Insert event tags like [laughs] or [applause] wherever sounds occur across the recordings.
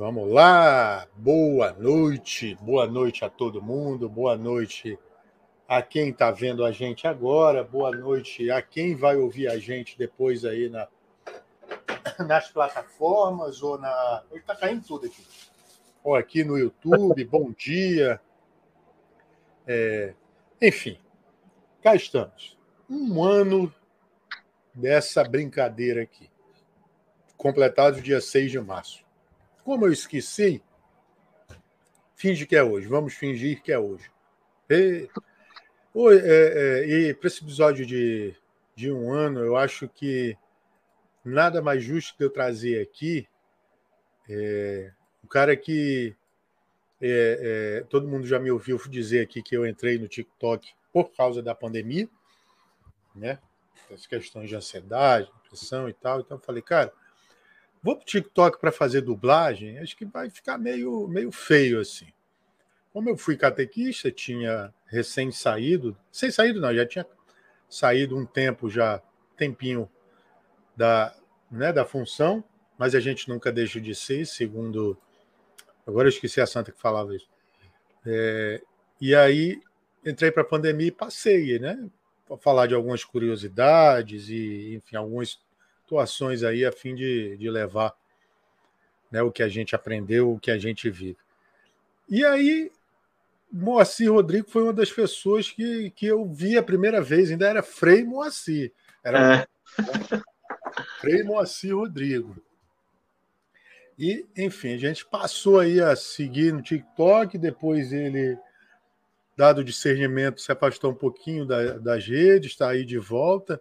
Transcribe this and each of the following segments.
Vamos lá, boa noite, boa noite a todo mundo, boa noite a quem está vendo a gente agora, boa noite a quem vai ouvir a gente depois aí na, [coughs] nas plataformas ou na. Está caindo tudo aqui. Ou aqui no YouTube, bom dia. É... Enfim, cá estamos. Um ano dessa brincadeira aqui. Completado dia 6 de março. Como eu esqueci, finge que é hoje. Vamos fingir que é hoje. E, é, é, e para esse episódio de, de um ano, eu acho que nada mais justo que eu trazer aqui é, cara que é, é, todo mundo já me ouviu dizer aqui que eu entrei no TikTok por causa da pandemia, né? As questões de ansiedade, depressão e tal. Então eu falei, cara, Vou para o TikTok para fazer dublagem, acho que vai ficar meio, meio feio assim. Como eu fui catequista, tinha recém saído, sem saído não, já tinha saído um tempo já, tempinho da, né, da função, mas a gente nunca deixa de ser, segundo. Agora eu esqueci a santa que falava isso. É, e aí entrei para a pandemia e passei, né? Para falar de algumas curiosidades e, enfim, alguns situações aí a fim de, de levar né, o que a gente aprendeu, o que a gente vive. E aí, Moacir Rodrigo foi uma das pessoas que, que eu vi a primeira vez, ainda era Frei Moacir. Era é. [laughs] Frei Moacir Rodrigo. E, enfim, a gente passou aí a seguir no TikTok, depois ele, dado o discernimento, se afastou um pouquinho da, das redes, está aí de volta.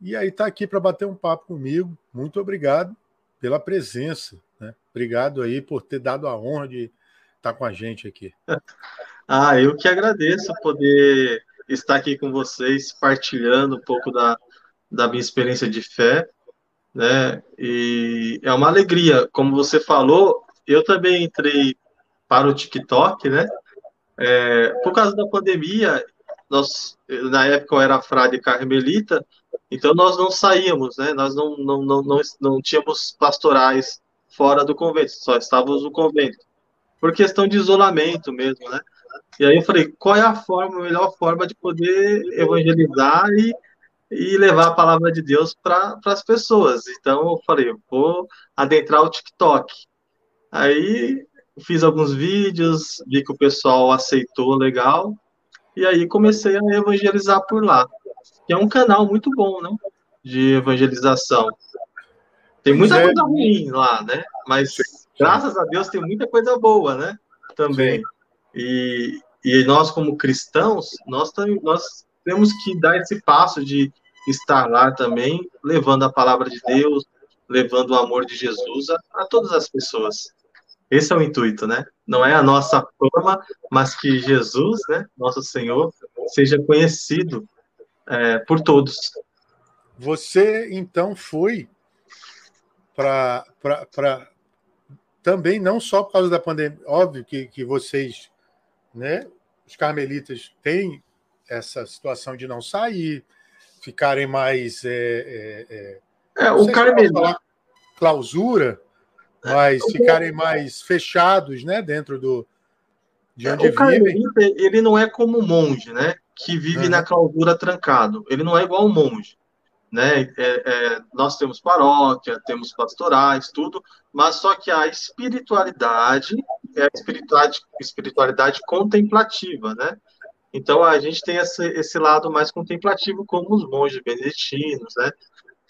E aí está aqui para bater um papo comigo. Muito obrigado pela presença. Né? Obrigado aí por ter dado a honra de estar tá com a gente aqui. [laughs] Ah, eu que agradeço poder estar aqui com vocês, partilhando um pouco da, da minha experiência de fé, né? E é uma alegria, como você falou, eu também entrei para o TikTok, né? É, por causa da pandemia, nós, na época eu era frade carmelita, então nós não saíamos, né? Nós não, não, não, não, não tínhamos pastorais fora do convento, só estávamos no convento. Por questão de isolamento mesmo, né? E aí eu falei, qual é a forma, a melhor forma de poder evangelizar e, e levar a palavra de Deus para as pessoas? Então eu falei, vou adentrar o TikTok. Aí fiz alguns vídeos, vi que o pessoal aceitou legal, e aí comecei a evangelizar por lá que é um canal muito bom, né? De evangelização. Tem muita é. coisa ruim lá, né? Mas graças a Deus tem muita coisa boa, né? Também. E, e nós, como cristãos, nós, nós temos que dar esse passo de estar lá também, levando a palavra de Deus, levando o amor de Jesus a, a todas as pessoas. Esse é o intuito, né? Não é a nossa forma, mas que Jesus, né, nosso Senhor, seja conhecido é, por todos. Você então foi para também não só por causa da pandemia, óbvio que, que vocês, né, os carmelitas têm essa situação de não sair, ficarem mais é, é, é, é o carmelita clausura, é, mas ficarem mais fechados, né, dentro do de onde o carmelita, ele não é como monge, né? Que vive uhum. na clausura trancado. Ele não é igual ao monge. Né? É, é, nós temos paróquia, temos pastorais, tudo, mas só que a espiritualidade é a espiritualidade, espiritualidade contemplativa, né? Então a gente tem esse, esse lado mais contemplativo, como os monges beneditinos, né?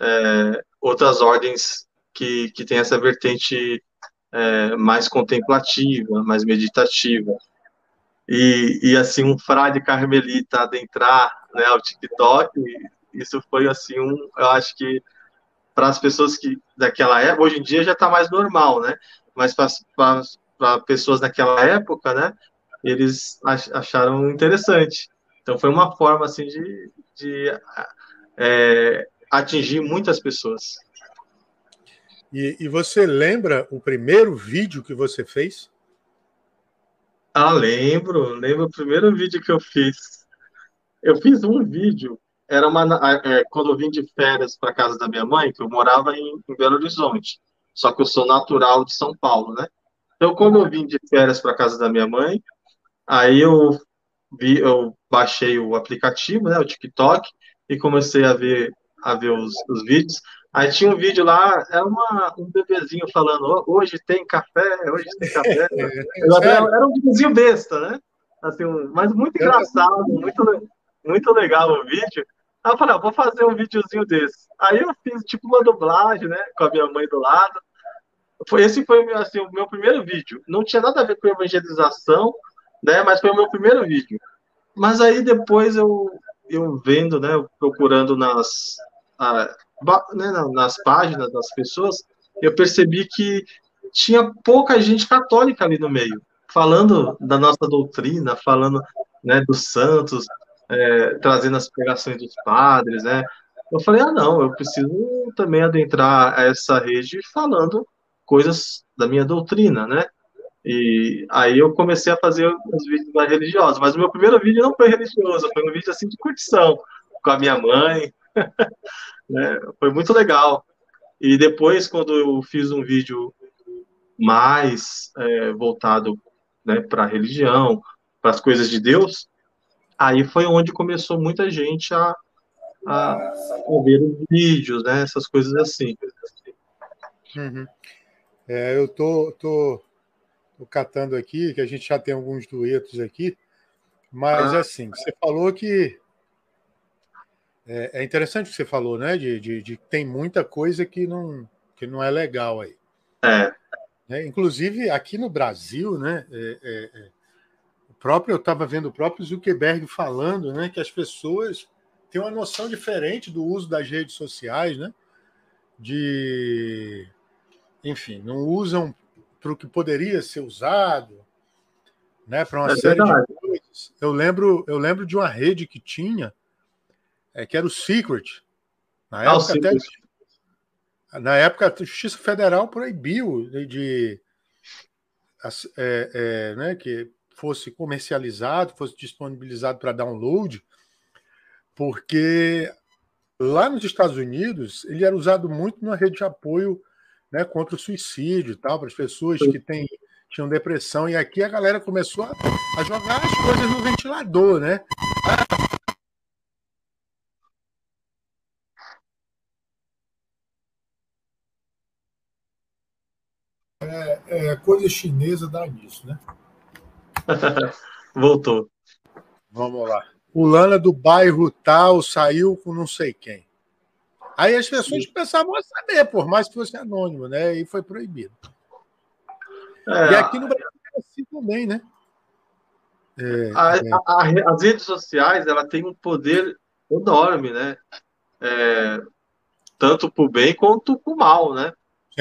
É, outras ordens que, que têm essa vertente é, mais contemplativa, mais meditativa e, e assim um frade carmelita adentrar né, ao TikTok, isso foi assim um, eu acho que para as pessoas que daquela época, hoje em dia já está mais normal, né? Mas para pessoas daquela época, né? Eles acharam interessante. Então foi uma forma assim de, de é, atingir muitas pessoas. E, e, você lembra o primeiro vídeo que você fez? Ah, lembro, lembro o primeiro vídeo que eu fiz. Eu fiz um vídeo, era uma é, quando eu vim de férias para casa da minha mãe, que eu morava em, em, Belo Horizonte. Só que eu sou natural de São Paulo, né? Então, quando eu vim de férias para casa da minha mãe, aí eu vi, eu baixei o aplicativo, né, o TikTok, e comecei a ver a ver os, os vídeos. Aí tinha um vídeo lá, era uma, um bebezinho falando, hoje tem café, hoje tem café. [laughs] era, era um videozinho besta, né? Assim, mas muito engraçado, muito, muito legal o vídeo. Aí eu falei, ah, vou fazer um videozinho desse. Aí eu fiz tipo uma dublagem, né? Com a minha mãe do lado. Foi, esse foi assim, o meu primeiro vídeo. Não tinha nada a ver com evangelização, né? Mas foi o meu primeiro vídeo. Mas aí depois eu, eu vendo, né? Procurando nas, ah, né, nas páginas das pessoas, eu percebi que tinha pouca gente católica ali no meio, falando da nossa doutrina, falando né, dos santos, é, trazendo as pregações dos padres, né? Eu falei, ah, não, eu preciso também adentrar essa rede falando coisas da minha doutrina, né? E aí eu comecei a fazer os vídeos mais religiosos, mas o meu primeiro vídeo não foi religioso, foi um vídeo assim de curtição, com a minha mãe, né? [laughs] Foi muito legal. E depois, quando eu fiz um vídeo mais é, voltado né, para a religião, para as coisas de Deus, aí foi onde começou muita gente a, a, a ver os vídeos, né, essas coisas assim. Uhum. É, eu tô, tô, tô, catando aqui, que a gente já tem alguns duetos aqui, mas ah. assim, você falou que é, é, interessante o que você falou, né? De, de, de, tem muita coisa que não, que não é legal aí. É. é inclusive aqui no Brasil, né? É, é, é próprio, eu estava vendo o próprio Zuckerberg falando né, que as pessoas têm uma noção diferente do uso das redes sociais, né? De, enfim, não usam para o que poderia ser usado, né? Para uma é série verdade. de coisas. Eu lembro, eu lembro de uma rede que tinha, é, que era o Secret. Na ah, época, até, na época, a Justiça Federal proibiu de, de é, é, né, que fosse comercializado, fosse disponibilizado para download, porque lá nos Estados Unidos ele era usado muito na rede de apoio né, contra o suicídio e tal, para as pessoas que têm, tinham depressão. E aqui a galera começou a, a jogar as coisas no ventilador, né? É, é, coisa chinesa dá nisso, né? [laughs] Voltou. Vamos lá. Fulana do bairro tal saiu com não sei quem. Aí as pessoas Sim. pensavam a saber, por mais que fosse anônimo, né? E foi proibido. É, e aqui no Brasil é assim também, né? É, a, é. a, a, as redes sociais ela tem um poder enorme, né? É, tanto para o bem quanto para o mal, né?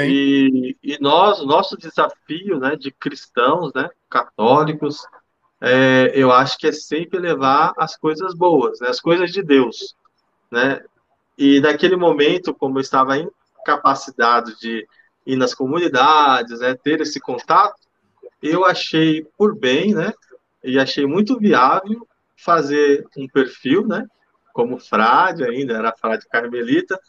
E, e, nós, nosso desafio, né, de cristãos, né, católicos, é, eu acho que é sempre levar as coisas boas, né, as coisas de Deus, né. E naquele momento, como eu estava incapacitado de ir nas comunidades, né, ter esse contato, eu achei por bem, né, e achei muito viável fazer um perfil, né, como frade ainda, era frade carmelita,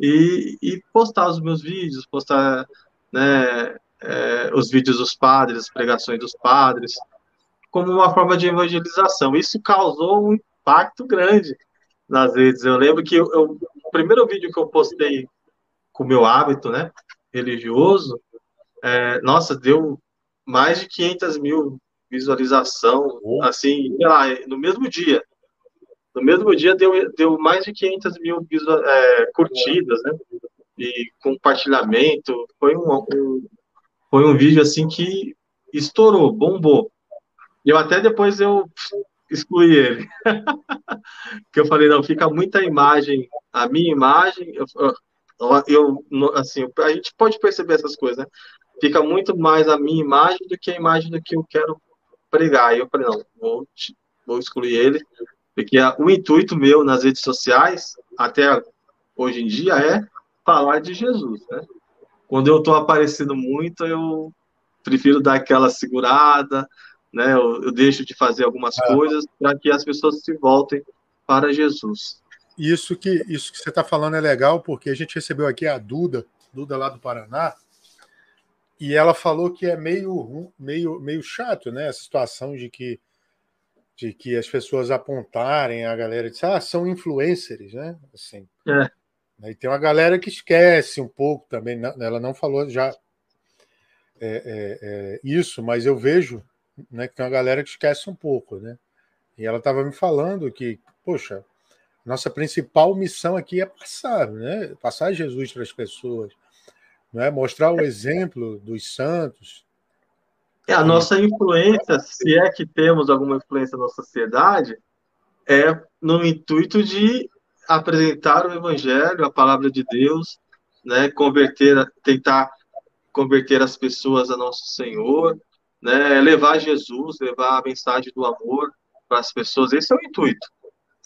e, e postar os meus vídeos, postar né, é, os vídeos dos padres, as pregações dos padres, como uma forma de evangelização. Isso causou um impacto grande nas redes. Eu lembro que eu, eu, o primeiro vídeo que eu postei com o meu hábito né, religioso, é, nossa, deu mais de 500 mil visualização, assim, sei lá, no mesmo dia. No mesmo dia deu, deu mais de 500 mil é, curtidas, né? E compartilhamento. Foi um, um, foi um vídeo assim que estourou, bombou. E eu até depois eu excluí ele. [laughs] que eu falei, não, fica muita imagem, a minha imagem, eu, eu, assim, a gente pode perceber essas coisas, né? Fica muito mais a minha imagem do que a imagem do que eu quero pregar. E eu falei, não, vou, vou excluir ele. Porque o intuito meu nas redes sociais, até hoje em dia, é falar de Jesus. Né? Quando eu estou aparecendo muito, eu prefiro dar aquela segurada, né? eu, eu deixo de fazer algumas é. coisas para que as pessoas se voltem para Jesus. Isso que, isso que você está falando é legal, porque a gente recebeu aqui a Duda, Duda lá do Paraná, e ela falou que é meio, meio, meio chato, né? A situação de que, de que as pessoas apontarem a galera e dizer, ah, são influencers, né? Assim. É. E tem uma galera que esquece um pouco também. Ela não falou já é, é, é, isso, mas eu vejo né, que tem uma galera que esquece um pouco, né? E ela estava me falando que, poxa, nossa principal missão aqui é passar, né? Passar Jesus para as pessoas, não é? Mostrar o exemplo dos santos. É a nossa influência, se é que temos alguma influência na sociedade, é no intuito de apresentar o evangelho, a palavra de Deus, né? Converter, tentar converter as pessoas a nosso Senhor, né? Levar Jesus, levar a mensagem do amor para as pessoas. Esse é o intuito.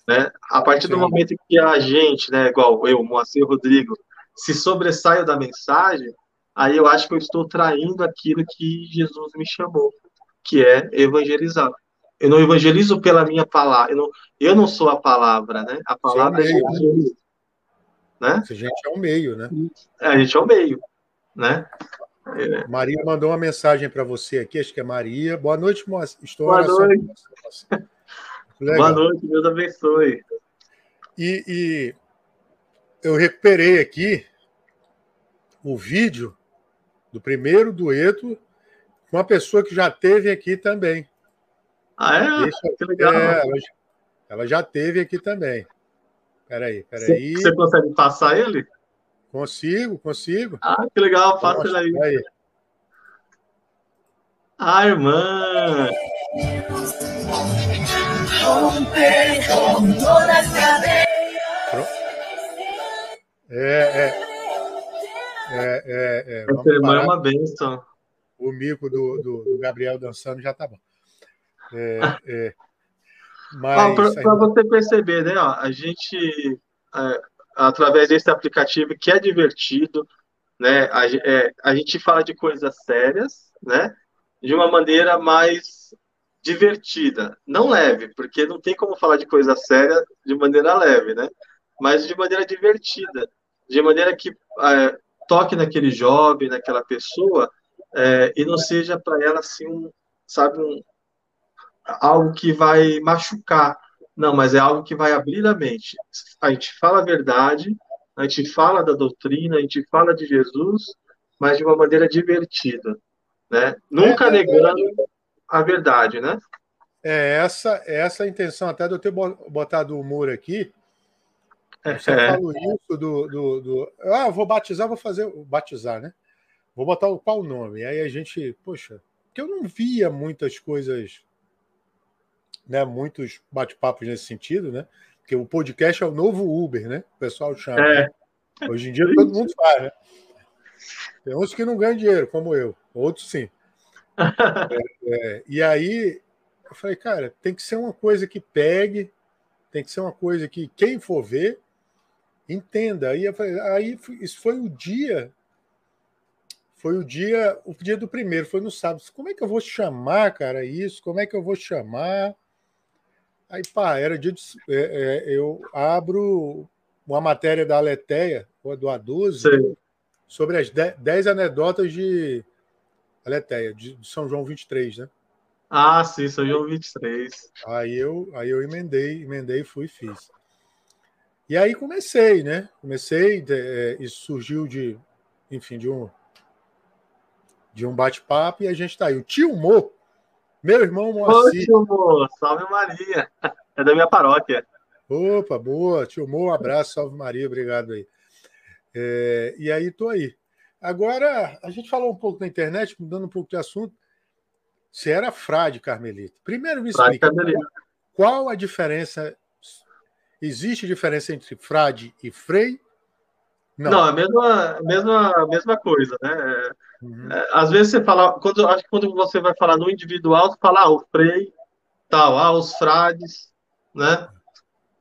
Né? A partir do momento que a gente, né, igual eu, Moacir Rodrigo, se sobressaio da mensagem, aí eu acho que eu estou traindo aquilo que Jesus me chamou, que é evangelizar. Eu não evangelizo pela minha palavra, eu não, eu não sou a palavra, né? A palavra é, é Jesus. Né? A gente é o meio, né? É, a gente é o meio, né? É. Maria mandou uma mensagem para você aqui, acho que é Maria. Boa noite, moça. Estou Boa noite. Boa noite, Deus abençoe. E, e, eu recuperei aqui o vídeo do primeiro dueto com uma pessoa que já teve aqui também. Ah, é? Deixa, que legal. É, ela, ela, já teve aqui também. Peraí, peraí. Você, você consegue passar ele? Consigo, consigo. Ah, que legal, passa ele aí. aí. Ah, irmã! É, é. É, é, é. Irmã é uma benção. O mico do, do, do, Gabriel dançando já tá bom. É, é. [laughs] Mas. Para você perceber, né? Ó, a gente, é, através desse aplicativo que é divertido, né? A, é, a gente fala de coisas sérias, né? De uma maneira mais divertida, não leve, porque não tem como falar de coisa séria de maneira leve, né? Mas de maneira divertida, de maneira que é, toque naquele jovem, naquela pessoa, é, e não seja para ela assim, um, sabe, um, algo que vai machucar. Não, mas é algo que vai abrir a mente. A gente fala a verdade, a gente fala da doutrina, a gente fala de Jesus, mas de uma maneira divertida, né? Nunca é, negando a verdade, né? É essa, é essa a intenção até de eu ter botado o humor aqui. Eu é. falo isso do, do, do, Ah, vou batizar, vou fazer. Batizar, né? Vou botar o qual nome? Aí a gente, poxa, porque eu não via muitas coisas, né? Muitos bate-papos nesse sentido, né? Porque o podcast é o novo Uber, né? O pessoal chama. É. Né? Hoje em dia todo mundo faz, né? Tem uns que não ganham dinheiro, como eu, outros sim. [laughs] É, é, e aí eu falei, cara, tem que ser uma coisa que pegue, tem que ser uma coisa que quem for ver entenda. Aí aí isso foi o dia, foi o dia, o dia do primeiro, foi no sábado. Como é que eu vou chamar, cara, isso? Como é que eu vou chamar? Aí, pá, era dia de, é, é, eu abro uma matéria da Aleteia, do A12, sobre as 10 anedotas de Aleteia, de São João 23, né? Ah, sim, São João 23. Aí eu, aí eu emendei, emendei, fui e fiz. E aí comecei, né? Comecei, é, isso surgiu de, enfim, de um de um bate-papo e a gente tá aí. O tio Mo, meu irmão Moacir. Ô, tio Mo, salve Maria. É da minha paróquia. Opa, boa. Tio Mo, um abraço, salve Maria, obrigado aí. É, e aí tô aí. Agora, a gente falou um pouco da internet, mudando um pouco de assunto. Você era frade carmelita. Primeiro me explica qual a diferença. Existe diferença entre frade e frei? Não, Não a mesma, mesma, mesma coisa, né? Uhum. É, às vezes você fala, quando, acho que quando você vai falar no individual, você fala ah, o frei, tal, ah, os frades, né?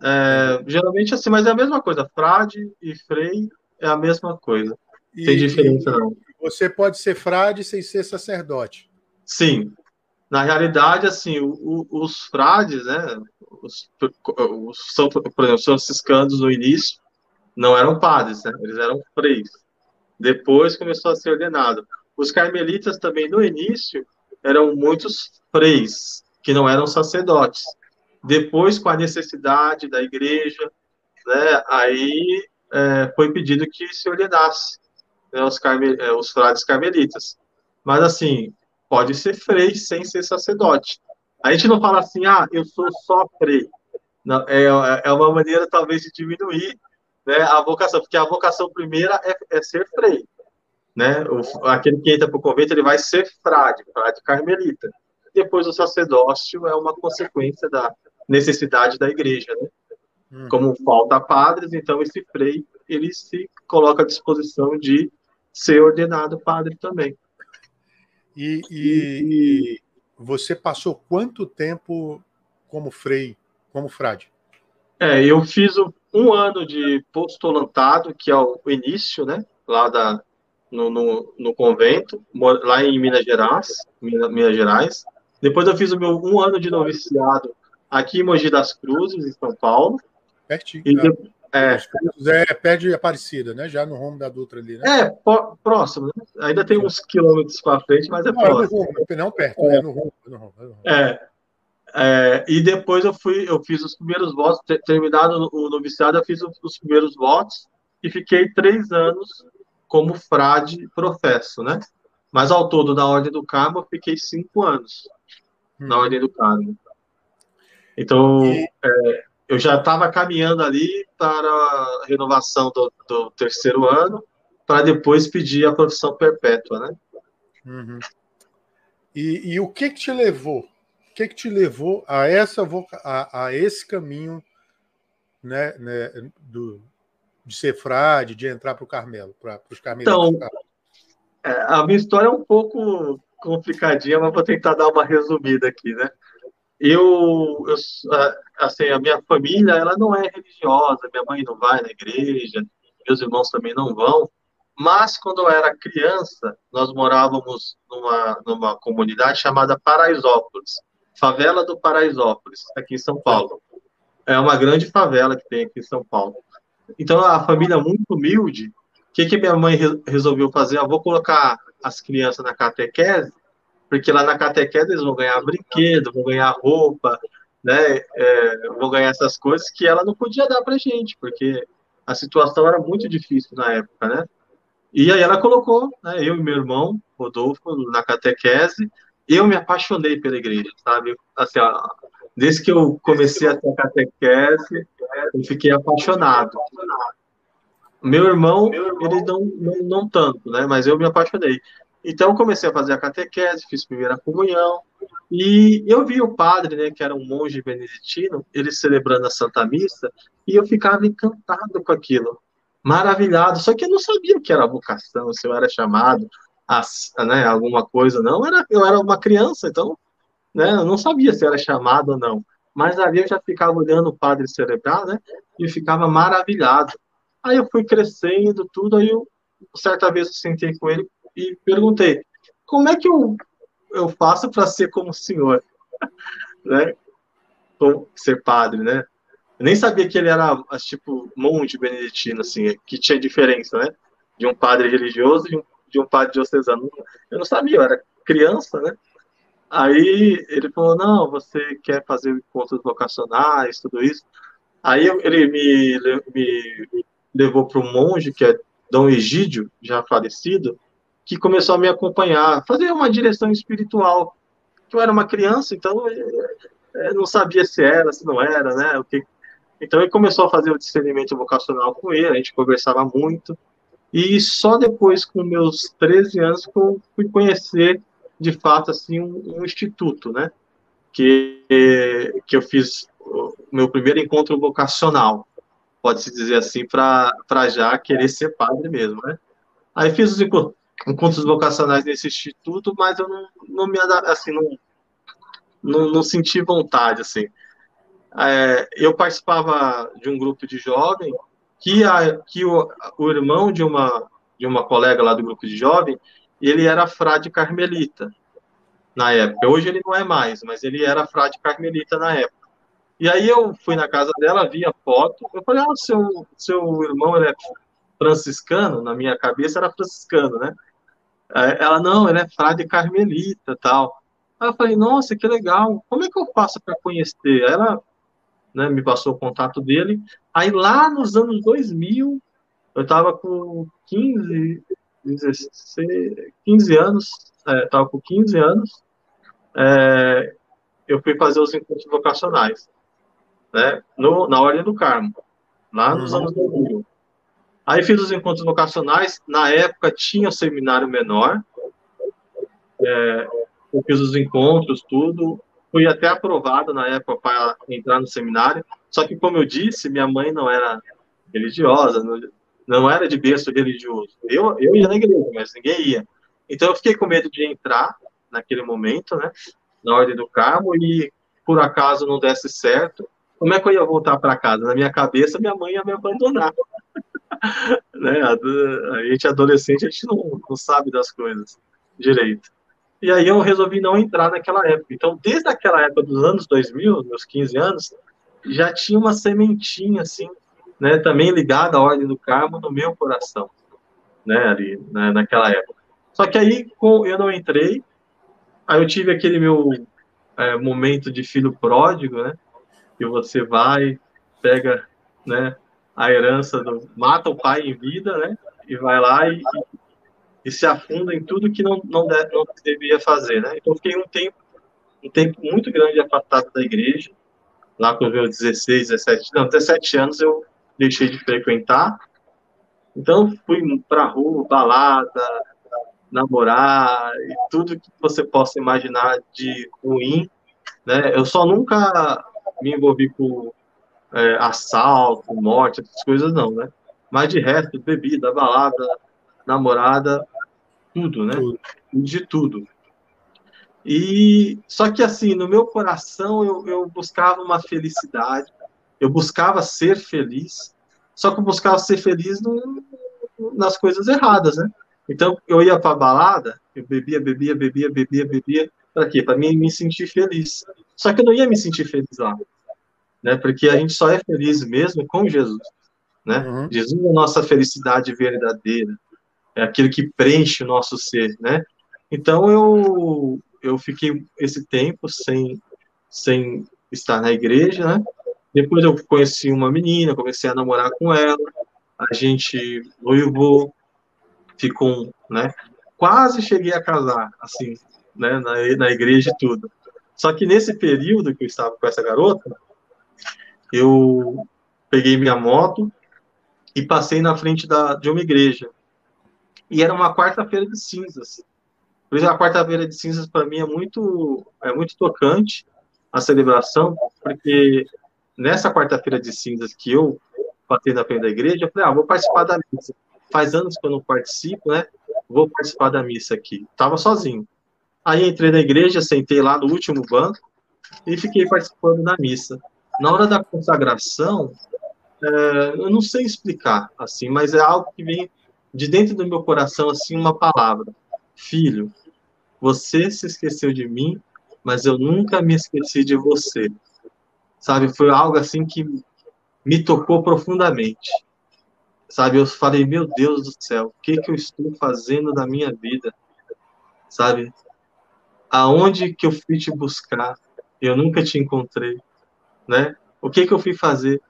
É, geralmente assim, mas é a mesma coisa. Frade e frei é a mesma coisa. E, Tem diferença, não. Você pode ser frade sem ser sacerdote. Sim. Na realidade, assim, o, o, os frades, né, os, os são, por exemplo, os franciscanos no início não eram padres, né, eles eram freis. Depois começou a ser ordenado. os carmelitas também no início eram muitos freis que não eram sacerdotes. Depois, com a necessidade da igreja, né, aí é, foi pedido que se ordenasse né, os, carme, é, os frades carmelitas. Mas, assim, pode ser frei sem ser sacerdote. A gente não fala assim, ah, eu sou só frei. Não, é, é uma maneira, talvez, de diminuir né, a vocação, porque a vocação primeira é, é ser frei. Né? O, aquele que entra para o convento, ele vai ser frade, frade carmelita. Depois, o sacerdócio é uma consequência da necessidade da igreja, né? Hum. Como falta padres, então esse frei, ele se coloca à disposição de ser ordenado padre também. E, e, e você passou quanto tempo como frei, como frade? É, eu fiz um ano de postulantado, que é o início, né, lá da, no, no, no convento, lá em Minas Gerais, Minas Gerais. Depois eu fiz o meu um ano de noviciado aqui em Mogi das Cruzes, em São Paulo. Pertinho. E, de, é, é perto de Aparecida, né? Já no rumo da Dutra ali, né? É, próximo, né? Ainda tem uns quilômetros para frente, mas é não, próximo. É no rumo, não perto, é, é no rumo. É, no rumo, é, no rumo. é. É, e depois eu fui, eu fiz os primeiros votos, terminado o noviciado, eu fiz os primeiros votos e fiquei três anos como frade professo, né? Mas ao todo, na Ordem do Carmo, eu fiquei cinco anos hum. na Ordem do Carmo. Então, e... é, eu já estava caminhando ali para a renovação do, do terceiro ano, para depois pedir a profissão perpétua, né? Uhum. E, e, o que que te levou? O que que te levou a essa a, a esse caminho, né, né do, de ser frade, de entrar para o Carmelo, para os? Então, é, a minha história é um pouco complicadinha, mas vou tentar dar uma resumida aqui, né? Eu, eu, assim, a minha família, ela não é religiosa, minha mãe não vai na igreja, meus irmãos também não vão, mas quando eu era criança, nós morávamos numa, numa comunidade chamada Paraisópolis, favela do Paraisópolis, aqui em São Paulo. É uma grande favela que tem aqui em São Paulo. Então, a família muito humilde, o que, que minha mãe re resolveu fazer? Eu vou colocar as crianças na catequese porque lá na catequese eles vão ganhar brinquedo, vão ganhar roupa, né, é, vão ganhar essas coisas que ela não podia dar para gente, porque a situação era muito difícil na época, né? E aí ela colocou, né, eu e meu irmão, Rodolfo, na catequese, eu me apaixonei pela igreja, sabe? Assim, ó, desde que eu comecei a ter catequese, eu fiquei apaixonado. Meu irmão, ele não, não, não tanto, né? Mas eu me apaixonei. Então, comecei a fazer a catequese, fiz primeira comunhão, e eu vi o padre, né, que era um monge beneditino, ele celebrando a Santa Missa, e eu ficava encantado com aquilo, maravilhado. Só que eu não sabia o que era vocação, se eu era chamado a né, alguma coisa, não. Era, eu era uma criança, então né, eu não sabia se era chamado ou não. Mas ali eu já ficava olhando o padre celebrar, né, e ficava maravilhado. Aí eu fui crescendo, tudo, aí eu, certa vez eu sentei com ele e perguntei: como é que eu, eu faço para ser como o senhor? [laughs] né? Como ser padre, né? Eu nem sabia que ele era, tipo, monge beneditino, assim, que tinha diferença, né? De um padre religioso e de um padre diocesano. Eu não sabia, eu era criança, né? Aí ele falou: não, você quer fazer encontros vocacionais, tudo isso. Aí ele me, me levou para um monge, que é Dom Egídio, já falecido, que começou a me acompanhar, fazer uma direção espiritual. Eu era uma criança, então eu é, é, não sabia se era, se não era, né? Então ele começou a fazer o discernimento vocacional com ele, a gente conversava muito. E só depois, com meus 13 anos, que eu fui conhecer, de fato, assim, um, um instituto, né? Que, que eu fiz o meu primeiro encontro vocacional, pode-se dizer assim, para já querer ser padre mesmo, né? Aí fiz os encontros encontros vocacionais nesse instituto, mas eu não, não me assim, não, não, não senti vontade, assim. É, eu participava de um grupo de jovens que, a, que o, o irmão de uma, de uma colega lá do grupo de jovem, ele era frade carmelita na época. Hoje ele não é mais, mas ele era frade carmelita na época. E aí eu fui na casa dela, vi a foto, eu falei, ah, seu, seu irmão ele é franciscano, na minha cabeça era franciscano, né? Ela, não, ela é frade carmelita tal. Aí eu falei, nossa, que legal, como é que eu faço para conhecer? Ela né, me passou o contato dele. Aí lá nos anos 2000, eu estava com 15, 16, 15 anos, estava é, com 15 anos, é, eu fui fazer os encontros vocacionais, né, no, na Ordem do Carmo, lá nos uhum. anos 2000. Aí fiz os encontros vocacionais, na época tinha o seminário menor, é, eu fiz os encontros, tudo, fui até aprovado na época para entrar no seminário, só que, como eu disse, minha mãe não era religiosa, não, não era de berço religioso. Eu, eu ia na igreja, mas ninguém ia. Então, eu fiquei com medo de entrar naquele momento, né, na Ordem do Carmo, e por acaso não desse certo, como é que eu ia voltar para casa? Na minha cabeça, minha mãe ia me abandonar. [laughs] né? A, a gente adolescente, a gente não, não sabe das coisas direito. E aí eu resolvi não entrar naquela época. Então, desde aquela época dos anos 2000, meus 15 anos, já tinha uma sementinha, assim, né, também ligada à Ordem do Carmo no meu coração, né, ali, né, naquela época. Só que aí com, eu não entrei, aí eu tive aquele meu é, momento de filho pródigo, né, que você vai, pega, né, a herança, do, mata o pai em vida, né, e vai lá e, e se afunda em tudo que não, não, deve, não devia fazer, né? Então, fiquei um tempo, um tempo muito grande afastado da igreja, lá com meus 16, 17, não, 17 anos eu deixei de frequentar, então fui pra rua, balada, namorar, e tudo que você possa imaginar de ruim, né? Eu só nunca me envolvi com é, assalto, morte, essas coisas não, né? Mas de resto, bebida, balada, namorada, tudo, né? Tudo. De tudo. E só que assim, no meu coração eu, eu buscava uma felicidade, eu buscava ser feliz, só que eu buscava ser feliz no, nas coisas erradas, né? Então eu ia para balada, eu bebia, bebia, bebia, bebia, bebia, para quê? Para mim me sentir feliz. Só que eu não ia me sentir feliz lá, né? Porque a gente só é feliz mesmo com Jesus, né? Uhum. Jesus é a nossa felicidade verdadeira é aquilo que preenche o nosso ser, né? Então eu eu fiquei esse tempo sem sem estar na igreja, né? Depois eu conheci uma menina, comecei a namorar com ela, a gente noivou, ficou, né? Quase cheguei a casar, assim, né? Na, na igreja e tudo. Só que nesse período que eu estava com essa garota, eu peguei minha moto e passei na frente da, de uma igreja e era uma quarta-feira de cinzas. Por isso, a quarta-feira de cinzas, para mim, é muito, é muito tocante a celebração, porque nessa quarta-feira de cinzas que eu passei na frente da igreja, eu falei, ah, vou participar da missa. Faz anos que eu não participo, né? Vou participar da missa aqui. Tava sozinho. Aí entrei na igreja, sentei lá no último banco e fiquei participando da missa. Na hora da consagração, é, eu não sei explicar, assim, mas é algo que vem de dentro do meu coração assim uma palavra: Filho, você se esqueceu de mim, mas eu nunca me esqueci de você. Sabe, foi algo assim que me tocou profundamente. Sabe, eu falei, meu Deus do céu, o que que eu estou fazendo da minha vida? Sabe? Aonde que eu fui te buscar? Eu nunca te encontrei, né? O que que eu fui fazer?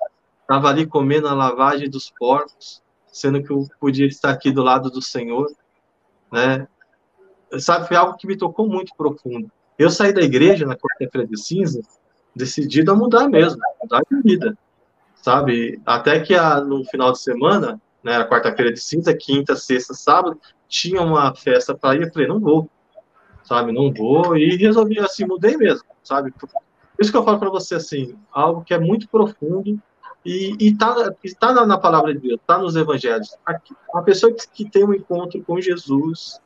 Estava ali comendo a lavagem dos porcos, sendo que eu podia estar aqui do lado do Senhor, né? Sabe, foi algo que me tocou muito profundo. Eu saí da igreja na quarta-feira de cinza, decidido a mudar mesmo, mudar de vida, sabe? Até que a, no final de semana, né, a quarta-feira de cinza, quinta, sexta, sábado, tinha uma festa para ir, eu falei, não vou, sabe? Não vou, e resolvi assim, mudei mesmo, sabe? Isso que eu falo para você assim, algo que é muito profundo e está tá na, na, palavra de Deus, está nos evangelhos. A, pessoa que, que, tem um encontro com Jesus,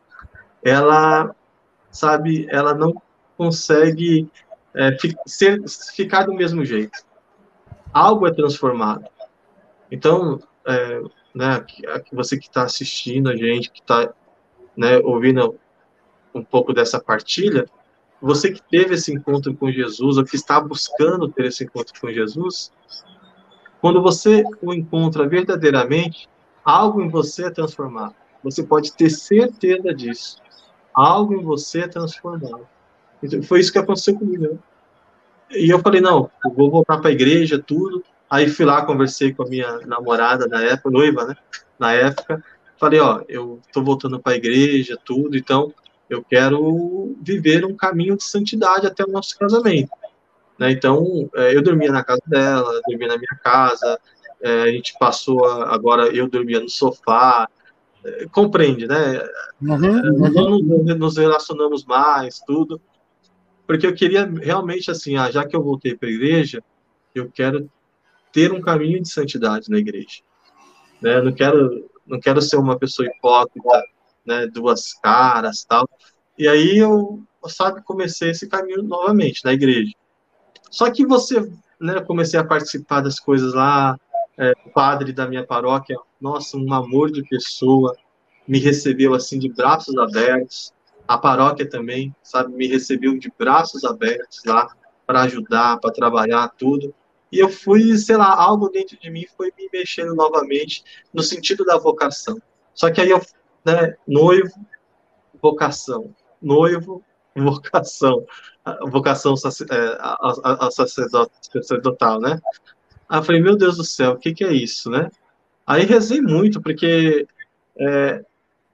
ela, sabe, ela não consegue é, ser, ficar do mesmo jeito. Algo é transformado. Então, é, né, você que está assistindo a gente, que está né, ouvindo um pouco dessa partilha, você que teve esse encontro com Jesus, ou que está buscando ter esse encontro com Jesus, quando você o encontra verdadeiramente, algo em você é transformado. Você pode ter certeza disso. algo em você é transformado. Então, foi isso que aconteceu comigo. Né? E eu falei, não, eu vou voltar para a igreja, tudo. Aí fui lá, conversei com a minha namorada na época, noiva, né? Na época, falei, ó, eu tô voltando para a igreja, tudo, então eu quero viver um caminho de santidade até o nosso casamento. Né? Então, é, eu dormia na casa dela, dormia na minha casa, é, a gente passou, a, agora eu dormia no sofá, é, compreende, né? Uhum, uhum. Não nos relacionamos mais, tudo, porque eu queria realmente, assim, ah, já que eu voltei para a igreja, eu quero ter um caminho de santidade na igreja. Né? Não quero, não quero ser uma pessoa hipócrita, né? Duas caras, tal. E aí eu, sabe, comecei esse caminho novamente na igreja. Só que você, né? Comecei a participar das coisas lá. É, o padre da minha paróquia, nossa, um amor de pessoa, me recebeu assim de braços abertos. A paróquia também, sabe, me recebeu de braços abertos lá para ajudar, para trabalhar tudo. E eu fui, sei lá, algo dentro de mim foi me mexendo novamente no sentido da vocação. Só que aí eu, né, noivo, vocação, noivo, vocação, vocação é, a, sacerdotal, né? Aí eu falei, meu Deus do céu, o que, que é isso, né? Aí rezei muito, porque é,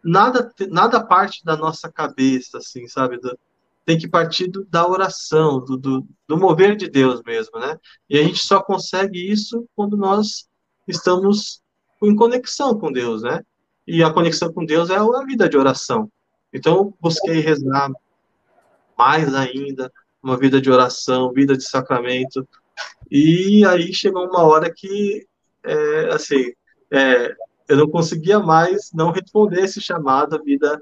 nada, nada parte da nossa cabeça, assim, sabe? Do, tem que partir do, da oração, do, do, do, mover de Deus mesmo, né? E a gente só consegue isso quando nós estamos em conexão com Deus, né? E a conexão com Deus é a vida de oração. Então, busquei rezar mais ainda, uma vida de oração, vida de sacramento. E aí chegou uma hora que, é, assim, é, eu não conseguia mais não responder esse chamado à vida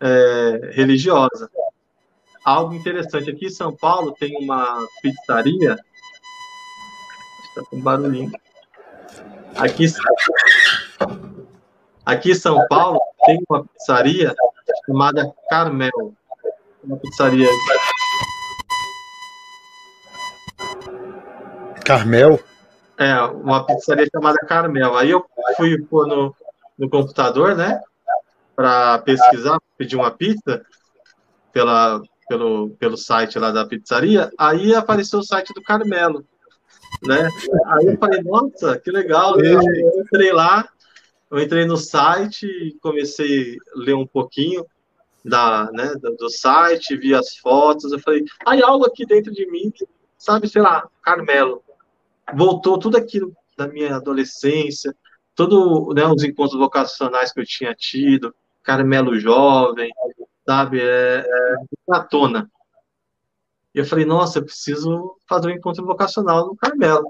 é, religiosa algo interessante. Aqui em São Paulo tem uma pizzaria. Está com barulhinho. Aqui, aqui em São Paulo tem uma pizzaria chamada Carmel. Uma pizzaria. Carmel? É, uma pizzaria chamada Carmel. Aí eu fui pôr no, no computador, né? Para pesquisar, pedir uma pizza pela, pelo, pelo site lá da pizzaria, aí apareceu o site do Carmelo, né? Aí eu falei, nossa, que legal, né? Eu entrei lá, eu entrei no site, comecei a ler um pouquinho da, né, do, site, vi as fotos, eu falei, aí algo aqui dentro de mim, sabe, sei lá, Carmelo. Voltou tudo aquilo da minha adolescência, todos né, os encontros vocacionais que eu tinha tido, Carmelo Jovem, sabe? É, é tona. E eu falei, nossa, eu preciso fazer um encontro vocacional no Carmelo,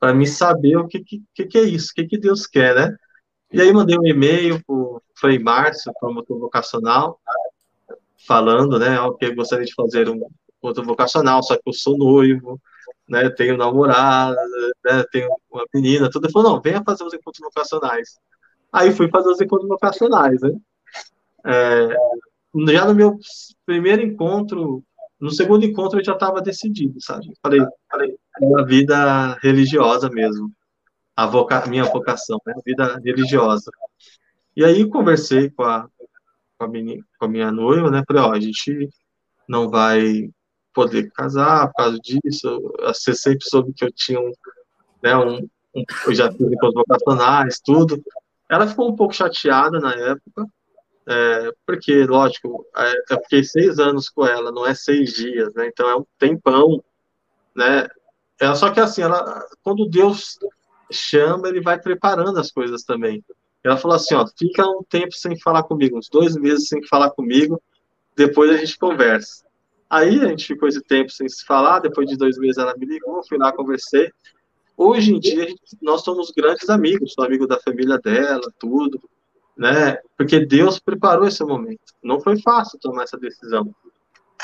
para me saber o que, que, que é isso, o que, que Deus quer, né? E aí mandei um e-mail para o Frei Márcio, promotor vocacional, falando, né, que eu gostaria de fazer um encontro vocacional, só que eu sou noivo, né, tenho namorada, né, tenho uma menina, tudo. Ele falou, não, venha fazer os encontros vocacionais. Aí fui fazer os encontros vocacionais, né? É, já no meu primeiro encontro, no segundo encontro eu já estava decidido, sabe? Falei, falei, é uma vida religiosa mesmo, a voca, minha vocação, né? Vida religiosa. E aí conversei com a, com a, minha, com a minha noiva, né? Falei, ó, a gente não vai poder casar por causa disso. Você sempre soube que eu tinha um, né, um, um eu já fiz encontros vocacionais, tudo. Ela ficou um pouco chateada na época, é, porque, lógico, é, eu fiquei seis anos com ela, não é seis dias, né? Então é um tempão, né? É, só que assim, ela, quando Deus chama, ele vai preparando as coisas também. Ela falou assim, ó, fica um tempo sem falar comigo, uns dois meses sem falar comigo, depois a gente conversa. Aí a gente ficou esse tempo sem se falar, depois de dois meses ela me ligou, fui lá, conversei. Hoje em dia, nós somos grandes amigos, sou amigo da família dela, tudo né? Porque Deus preparou esse momento. Não foi fácil tomar essa decisão.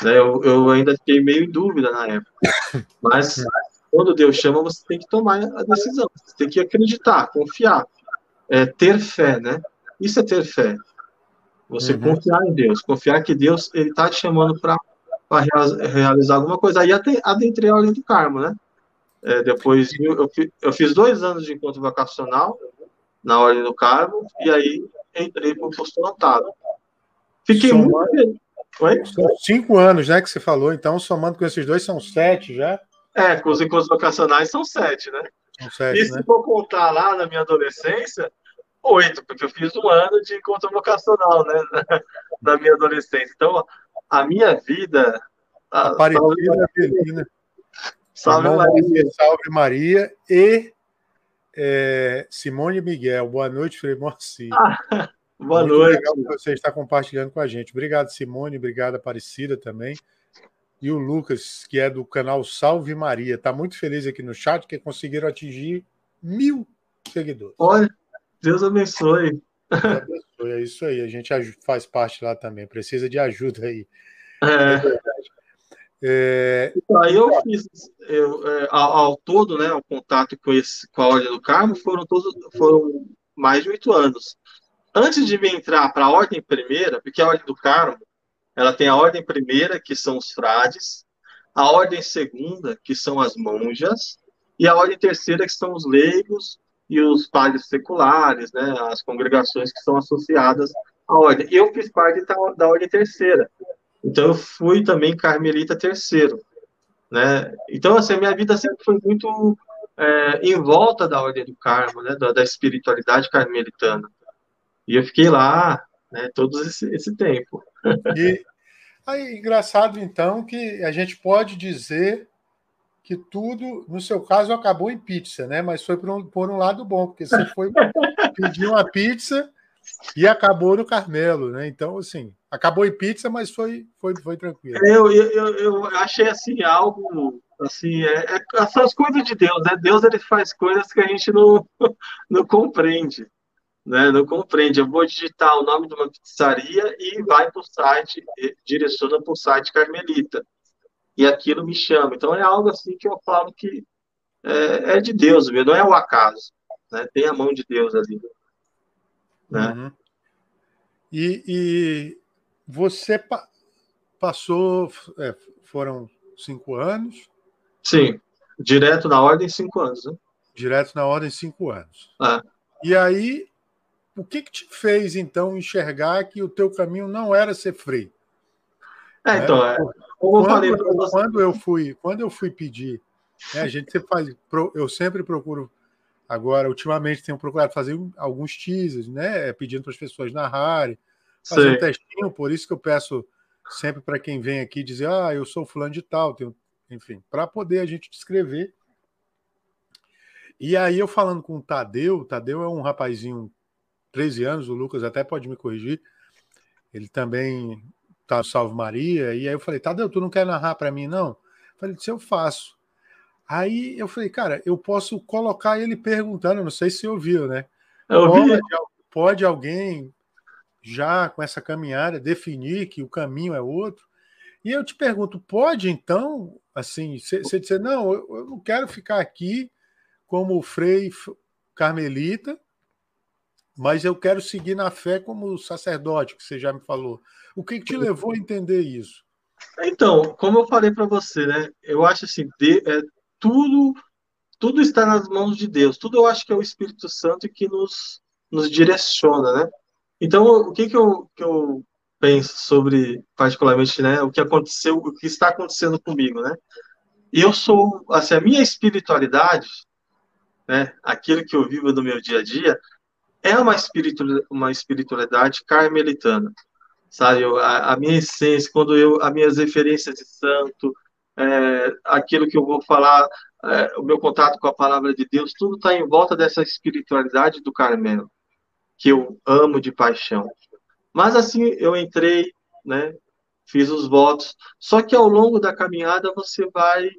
Né? Eu, eu ainda fiquei meio em dúvida na época. [laughs] Mas quando Deus chama, você tem que tomar a decisão. Você tem que acreditar, confiar, é, ter fé, né? Isso é ter fé. Você uhum. confiar em Deus, confiar que Deus ele está te chamando para realizar alguma coisa. Aí adentrei a ordem do Carmo, né? É, depois eu, eu, fiz dois anos de encontro vocacional na ordem do Carmo e aí entrei para o postulantado. Fiquei são muito Oi? São cinco anos, né, que você falou. Então, somando com esses dois, são sete já. É, com os encontros vocacionais são sete, né? São sete, e se né? for contar lá na minha adolescência, oito, porque eu fiz um ano de encontro vocacional, né? [laughs] Na minha adolescência. Então, a minha vida. Aparecida Avelina. Salve Maria. Salve Maria e é, Simone Miguel. Boa noite, Frei Morci. Ah, boa Muito noite. Legal que você está compartilhando com a gente. Obrigado, Simone. Obrigado, Aparecida também. E o Lucas, que é do canal Salve Maria. Está muito feliz aqui no chat que conseguiram atingir mil seguidores. Olha, Deus abençoe. Deus abençoe. É isso aí. A gente faz parte lá também. Precisa de ajuda aí. É, é verdade. É... Então, aí eu fiz, eu, é, ao, ao, todo, né, o contato com, esse, com a Ordem do Carmo foram, todos, foram mais de oito anos. Antes de me entrar para a Ordem Primeira, porque a Ordem do Carmo, ela tem a Ordem Primeira, que são os frades, a Ordem Segunda, que são as monjas, e a Ordem Terceira, que são os leigos e os padres seculares, né, as congregações que são associadas à Ordem. Eu fiz parte da, Ordem Terceira, então, eu fui também carmelita terceiro, né? Então, assim, a minha vida sempre foi muito é, em volta da Ordem do Carmo, né? Da, da, espiritualidade carmelitana. E eu fiquei lá, né? Todo esse, esse tempo. E aí, engraçado, então, que a gente pode dizer que tudo, no seu caso, acabou em pizza, né? Mas foi por um, por um lado bom, porque você foi [laughs] pedir uma pizza e acabou no Carmelo, né? Então, assim, acabou em pizza, mas foi, foi, foi tranquilo. Eu, eu, eu achei assim algo assim, é, é, são as coisas de Deus, né? Deus ele faz coisas que a gente não, [laughs] não compreende, né? Não compreende. Eu vou digitar o nome de uma pizzaria e vai para o site, direciona para o site Carmelita. E aquilo me chama. Então é algo assim que eu falo que é, é de Deus mesmo, não é o acaso. Né? Tem a mão de Deus ali. Né? Uhum. E, e, você pa passou, é, foram cinco anos? Sim, direto na ordem, cinco anos. Né? Direto na ordem, cinco anos. É. E aí, o que, que te fez, então, enxergar que o teu caminho não era ser freio? É, então, é, como quando, eu falei, quando eu fui, quando eu fui pedir, né, a gente sempre faz, eu sempre procuro Agora, ultimamente, tenho procurado fazer alguns teasers, né? Pedindo para as pessoas narrarem, fazer Sim. um testinho, por isso que eu peço sempre para quem vem aqui dizer, ah, eu sou fulano de tal, tenho... enfim, para poder a gente descrever. E aí eu falando com o Tadeu, o Tadeu é um rapazinho, 13 anos, o Lucas até pode me corrigir, ele também tá no Salve Maria, e aí eu falei, Tadeu, tu não quer narrar para mim, não? Eu falei, se eu faço. Aí eu falei, cara, eu posso colocar ele perguntando, não sei se ouviu, né? Eu pode, pode alguém já com essa caminhada definir que o caminho é outro? E eu te pergunto, pode então, assim, você dizer, não, eu, eu, não quero ficar aqui como frei carmelita, mas eu quero seguir na fé como sacerdote, que você já me falou. O que, que te levou a entender isso? Então, como eu falei para você, né? Eu acho assim, de, é, tudo tudo está nas mãos de Deus. Tudo eu acho que é o Espírito Santo que nos, nos direciona, né? Então, o que, que, eu, que eu penso sobre, particularmente, né, o que aconteceu, o que está acontecendo comigo, né? Eu sou, assim, a minha espiritualidade, né, aquilo que eu vivo no meu dia a dia, é uma, espiritu, uma espiritualidade carmelitana, sabe? Eu, a, a, minha essência, quando eu, as minhas referências de santo, é, aquilo que eu vou falar, é, o meu contato com a palavra de Deus, tudo está em volta dessa espiritualidade do Carmelo, que eu amo de paixão. Mas assim, eu entrei, né, fiz os votos, só que ao longo da caminhada você vai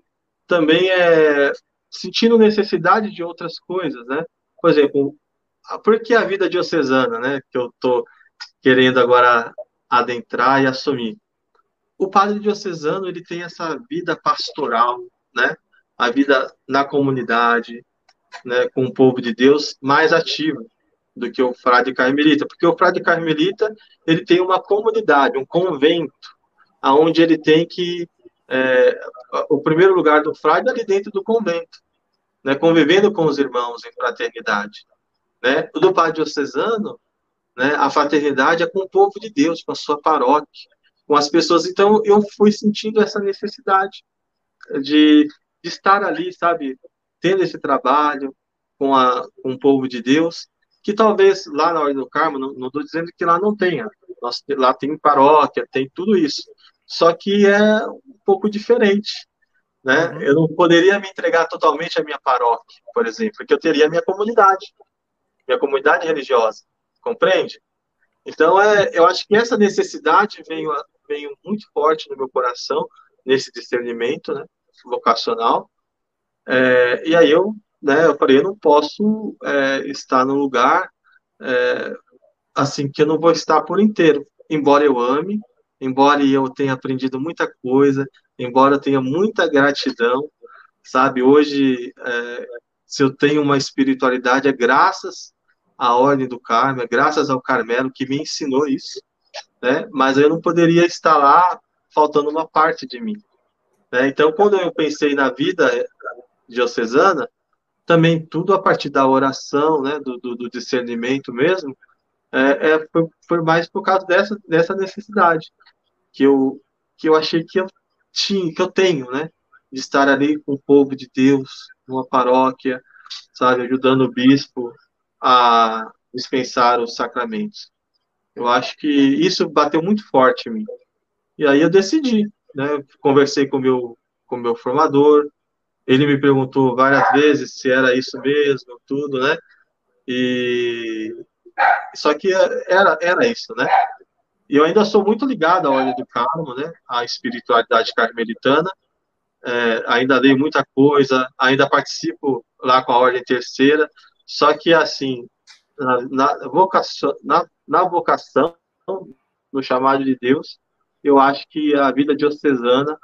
também é, sentindo necessidade de outras coisas, né? Por exemplo, por que a vida diocesana, né, que eu estou querendo agora adentrar e assumir? o padre diocesano ele tem essa vida pastoral, né? A vida na comunidade, né, com o povo de Deus mais ativa do que o frade carmelita, porque o frade carmelita ele tem uma comunidade, um convento, aonde ele tem que é, o primeiro lugar do frade é ali dentro do convento, né, convivendo com os irmãos em fraternidade, né? Padre diocesano, né, a fraternidade é com o povo de Deus, com a sua paróquia, com as pessoas. Então, eu fui sentindo essa necessidade de, de estar ali, sabe, tendo esse trabalho com, a, com o povo de Deus, que talvez lá na Ordem do Carmo, não estou dizendo que lá não tenha, nós, lá tem paróquia, tem tudo isso, só que é um pouco diferente, né? Uhum. Eu não poderia me entregar totalmente à minha paróquia, por exemplo, porque eu teria a minha comunidade, minha comunidade religiosa, compreende? Então, é, eu acho que essa necessidade veio, veio muito forte no meu coração, nesse discernimento né, vocacional. É, e aí eu, né, eu falei, eu não posso é, estar no lugar é, assim que eu não vou estar por inteiro, embora eu ame, embora eu tenha aprendido muita coisa, embora eu tenha muita gratidão, sabe? Hoje, é, se eu tenho uma espiritualidade, é graças à Ordem do Carmo, graças ao Carmelo que me ensinou isso, né? Mas eu não poderia estar lá faltando uma parte de mim. Né? Então, quando eu pensei na vida diocesana, também tudo a partir da oração, né, do, do, do discernimento mesmo, é, é, foi, foi, mais por causa dessa, dessa necessidade que eu, que eu achei que eu tinha, que eu tenho, né, de estar ali com o povo de Deus, numa paróquia, sabe, ajudando o bispo a dispensar os sacramentos. Eu acho que isso bateu muito forte em mim. E aí eu decidi, né? Conversei com meu com meu formador, ele me perguntou várias vezes se era isso mesmo, tudo, né? E só que era era isso, né? E eu ainda sou muito ligado à Ordem do Carmo, né? À espiritualidade carmelitana. É, ainda leio muita coisa, ainda participo lá com a Ordem Terceira. Só que assim, na, na vocação, na, na vocação, no chamado de Deus, eu acho que a vida diocesana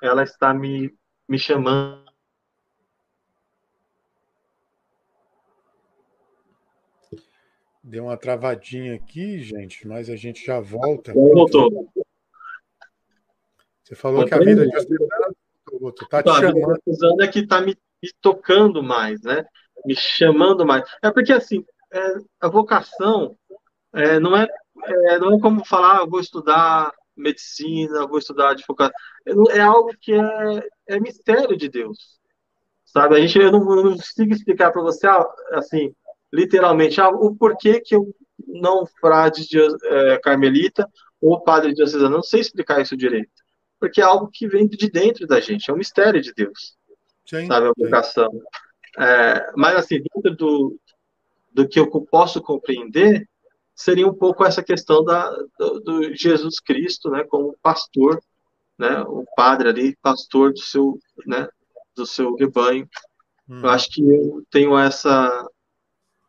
ela está me, me chamando. Deu uma travadinha aqui, gente, mas a gente já volta. Voltou. Você falou que a vida diocesana tá te chamando. Vida diocesana é que está me, me tocando mais, né? Me chamando mais. É porque assim, é, a vocação é, não, é, é, não é como falar, ah, vou estudar medicina, vou estudar advocacia. É, é algo que é, é mistério de Deus. Sabe? A gente, eu não, não consigo explicar para você, ah, assim, literalmente, ah, o porquê que eu não frade de, é, carmelita ou padre diocesano. Não sei explicar isso direito. Porque é algo que vem de dentro da gente, é um mistério de Deus. Sim, sabe? A vocação. É, mas, assim, dentro do, do que eu posso compreender, seria um pouco essa questão da, do, do, Jesus Cristo, né, como pastor, né, o padre ali, pastor do seu, né, do seu rebanho. Hum. Eu acho que eu tenho essa,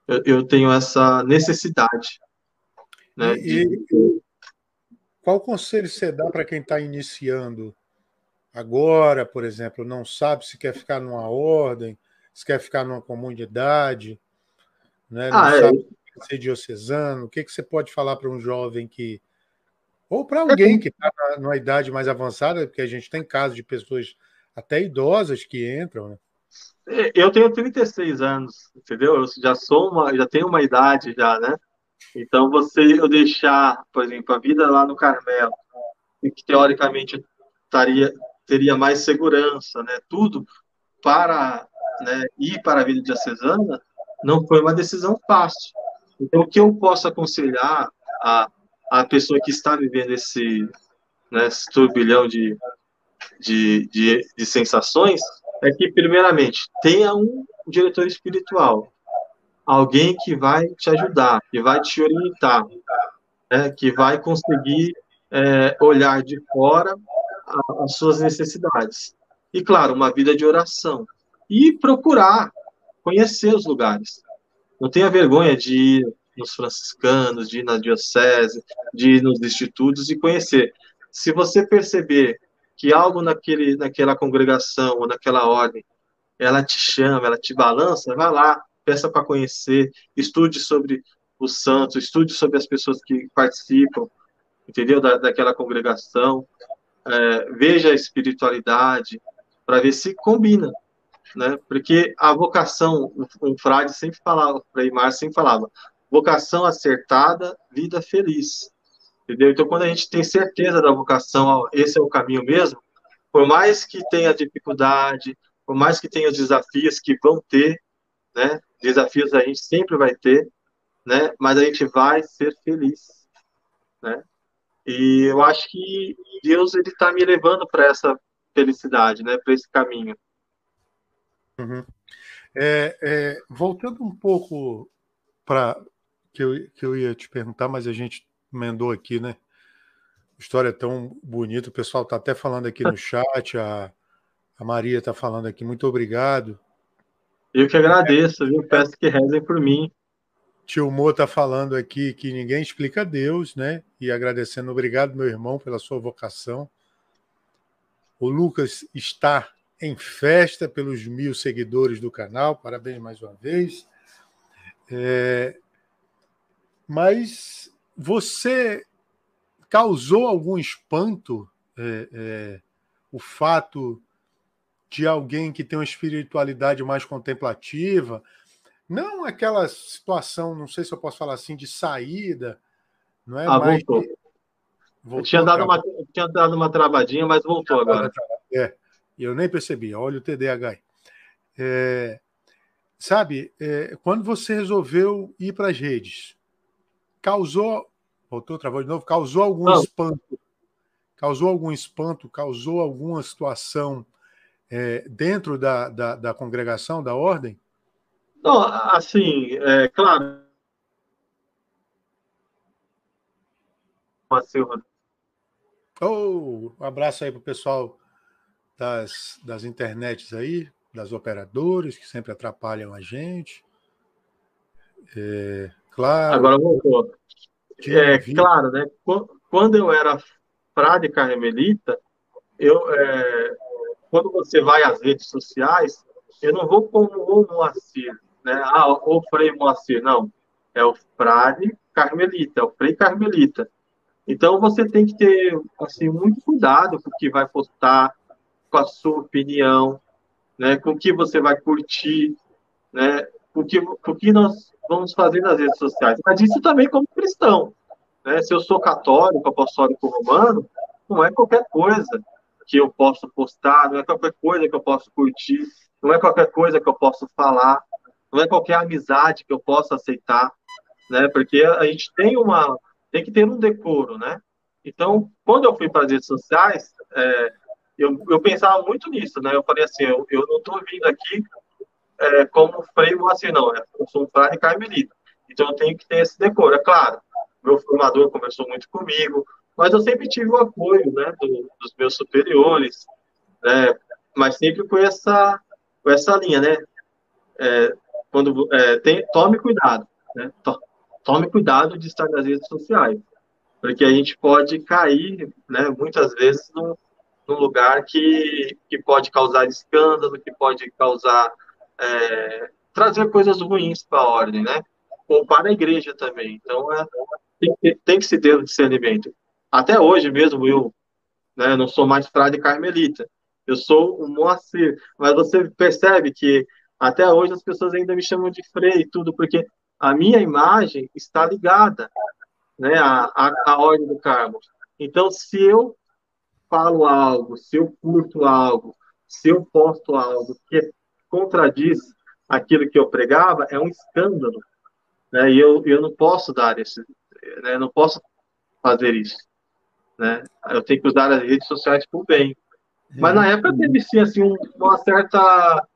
eu, eu tenho essa necessidade, né. E, de... qual conselho você dá para quem está iniciando agora, por exemplo, não sabe se quer ficar numa ordem, se quer ficar numa comunidade, né? Não ah, é. sabe é ser diocesano? O que, que você pode falar para um jovem que. Ou para alguém que está numa idade mais avançada, porque a gente tem casos de pessoas até idosas que entram, né? É, eu tenho 36 anos, entendeu? Eu já sou uma, já tenho uma idade já, né? Então você eu deixar, por exemplo, a vida lá no Carmelo, que teoricamente estaria teria mais segurança, né? Tudo para né, ir para a vida diocesana não foi uma decisão fácil. Então, o que eu posso aconselhar a, a pessoa que está vivendo esse, né, esse turbilhão de, de, de, de sensações é que, primeiramente, tenha um diretor espiritual, alguém que vai te ajudar, que vai te orientar, né, que vai conseguir é, olhar de fora as suas necessidades. E, claro, uma vida de oração. E procurar conhecer os lugares. Não tenha vergonha de ir nos franciscanos, de ir na diocese, de ir nos institutos e conhecer. Se você perceber que algo naquele, naquela congregação ou naquela ordem, ela te chama, ela te balança, vai lá, peça para conhecer, estude sobre os santos, estude sobre as pessoas que participam, entendeu? Da, daquela congregação, é, veja a espiritualidade, para ver se combina né? Porque a vocação, um frade sempre falava, Frei Mar sempre falava, vocação acertada, vida feliz. Entendeu? Então, quando a gente tem certeza da vocação, esse é o caminho mesmo, por mais que tenha dificuldade, por mais que tenha os desafios que vão ter, né? Desafios a gente sempre vai ter, né? Mas a gente vai ser feliz, né? E eu acho que Deus ele está me levando para essa felicidade, né? Para esse caminho. Uhum. É, é, voltando um pouco para que eu, que eu ia te perguntar, mas a gente emendou aqui, né? História tão bonita. O pessoal está até falando aqui no chat, a, a Maria está falando aqui, muito obrigado. Eu que agradeço, viu? Peço que rezem por mim. Tio Mo está falando aqui que ninguém explica Deus, né? E agradecendo, obrigado, meu irmão, pela sua vocação. O Lucas está em festa pelos mil seguidores do canal, parabéns mais uma vez. É... Mas você causou algum espanto é, é, o fato de alguém que tem uma espiritualidade mais contemplativa, não aquela situação, não sei se eu posso falar assim, de saída, não é? Ah, mais voltou. Voltou. Eu tinha dado, uma, tinha dado uma travadinha, mas voltou agora. É, eu nem percebi, olha o TDAH. É, sabe, é, quando você resolveu ir para as redes, causou Voltou, travou de novo. Causou algum Não. espanto? Causou algum espanto? Causou alguma situação é, dentro da, da, da, congregação, da ordem? Não, assim, é claro. Oh, um abraço aí para o pessoal das, das internets aí, das operadoras, que sempre atrapalham a gente. É, claro. Agora voltou. É, claro, né? Quando eu era frade carmelita, eu, é, quando você vai às redes sociais, eu não vou como o Moacir, né? Ah, o Frei Moacir, não. É o frade carmelita, é o Frei carmelita. Então você tem que ter assim muito cuidado com o que vai postar, com a sua opinião, né? Com o que você vai curtir, né? Com o que, com o que nós vamos fazer nas redes sociais. Mas isso também como cristão. Né? Se eu sou católico, apostólico romano, não é qualquer coisa que eu posso postar, não é qualquer coisa que eu posso curtir, não é qualquer coisa que eu posso falar, não é qualquer amizade que eu possa aceitar, né? Porque a gente tem uma tem que ter um decoro, né? Então, quando eu fui para as redes sociais, é, eu, eu pensava muito nisso, né? Eu falei assim, eu, eu não estou vindo aqui é, como freio assim, não. É, eu sou um frade carmelita. Então, eu tenho que ter esse decoro. É claro, meu formador conversou muito comigo, mas eu sempre tive o apoio né, do, dos meus superiores, né, mas sempre com essa, com essa linha, né? É, quando, é, tem, tome cuidado, né? Tome cuidado de estar nas redes sociais, porque a gente pode cair, né, muitas vezes, num, num lugar que, que pode causar escândalo, que pode causar é, trazer coisas ruins para a ordem, né? Ou para a igreja também. Então, é, tem que, tem que se ter o discernimento. Até hoje mesmo, eu né, não sou mais frade carmelita. Eu sou um Moacir. Mas você percebe que até hoje as pessoas ainda me chamam de Frei e tudo, porque a minha imagem está ligada né, à, à, à ordem do Carmo. Então, se eu falo algo, se eu curto algo, se eu posto algo que contradiz aquilo que eu pregava, é um escândalo. Né? E eu, eu não posso dar esse, né? Não posso fazer isso, né? Eu tenho que usar as redes sociais por bem. Mas na época teve sim assim um, uma certa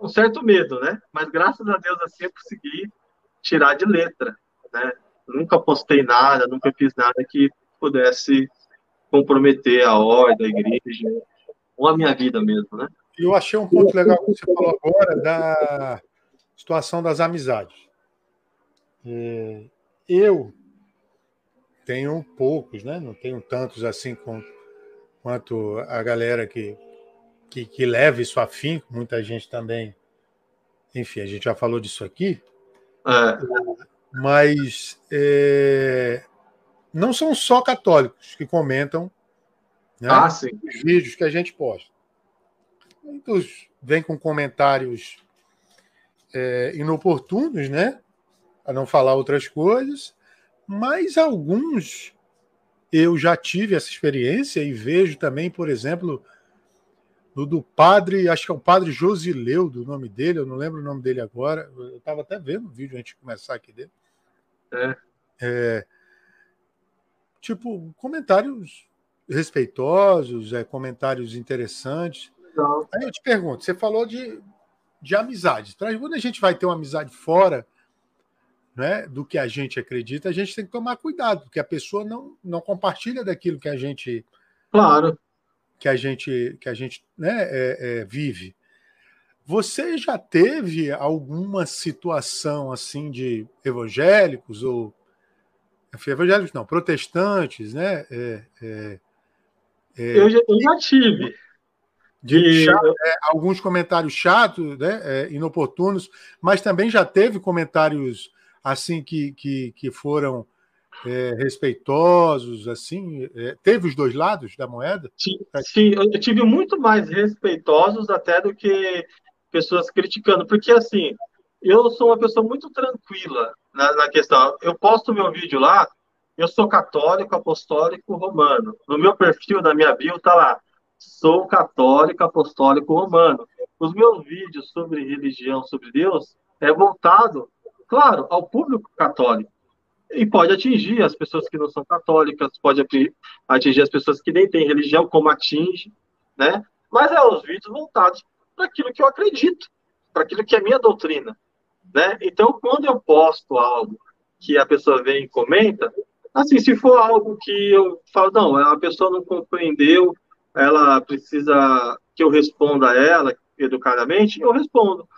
um certo medo, né? Mas graças a Deus assim eu consegui tirar de letra, né? Nunca postei nada, nunca fiz nada que pudesse comprometer a ordem da igreja ou a minha vida mesmo, né? Eu achei um ponto legal que você falou agora da situação das amizades. É, eu tenho poucos, né? Não tenho tantos assim quanto a galera que, que, que leva isso a fim, muita gente também. Enfim, a gente já falou disso aqui. É. Mas é, não são só católicos que comentam né, ah, os vídeos que a gente posta. Muitos vêm com comentários é, inoportunos, né? A não falar outras coisas mas alguns eu já tive essa experiência e vejo também, por exemplo, no do padre, acho que é o padre Josileu, do nome dele, eu não lembro o nome dele agora. Eu estava até vendo o vídeo antes de começar aqui dele. É. é tipo, comentários respeitosos, é, comentários interessantes. Legal. Aí eu te pergunto, você falou de, de amizade. Quando a gente vai ter uma amizade fora né, do que a gente acredita, a gente tem que tomar cuidado, porque a pessoa não, não compartilha daquilo que a gente. Claro. Que a gente, que a gente né, é, é, vive. Você já teve alguma situação assim de evangélicos ou evangélicos não, protestantes, né? É, é, é eu, já, eu, já, tive. De chato, é, alguns comentários chatos, né? Inoportunos, mas também já teve comentários assim que, que, que foram é, respeitosos, assim, é, teve os dois lados da moeda? Sim, sim, eu tive muito mais respeitosos até do que pessoas criticando, porque assim, eu sou uma pessoa muito tranquila na, na questão. Eu posto meu vídeo lá, eu sou católico, apostólico, romano. No meu perfil, na minha bio, tá lá, sou católico, apostólico, romano. Os meus vídeos sobre religião, sobre Deus, é voltado, claro, ao público católico. E pode atingir as pessoas que não são católicas, pode atingir as pessoas que nem têm religião, como atinge, né? Mas é os vídeos voltados para aquilo que eu acredito, para aquilo que é minha doutrina. Né? Então, quando eu posto algo que a pessoa vem e comenta, assim, se for algo que eu falo, não, a pessoa não compreendeu, ela precisa que eu responda a ela educadamente, eu respondo.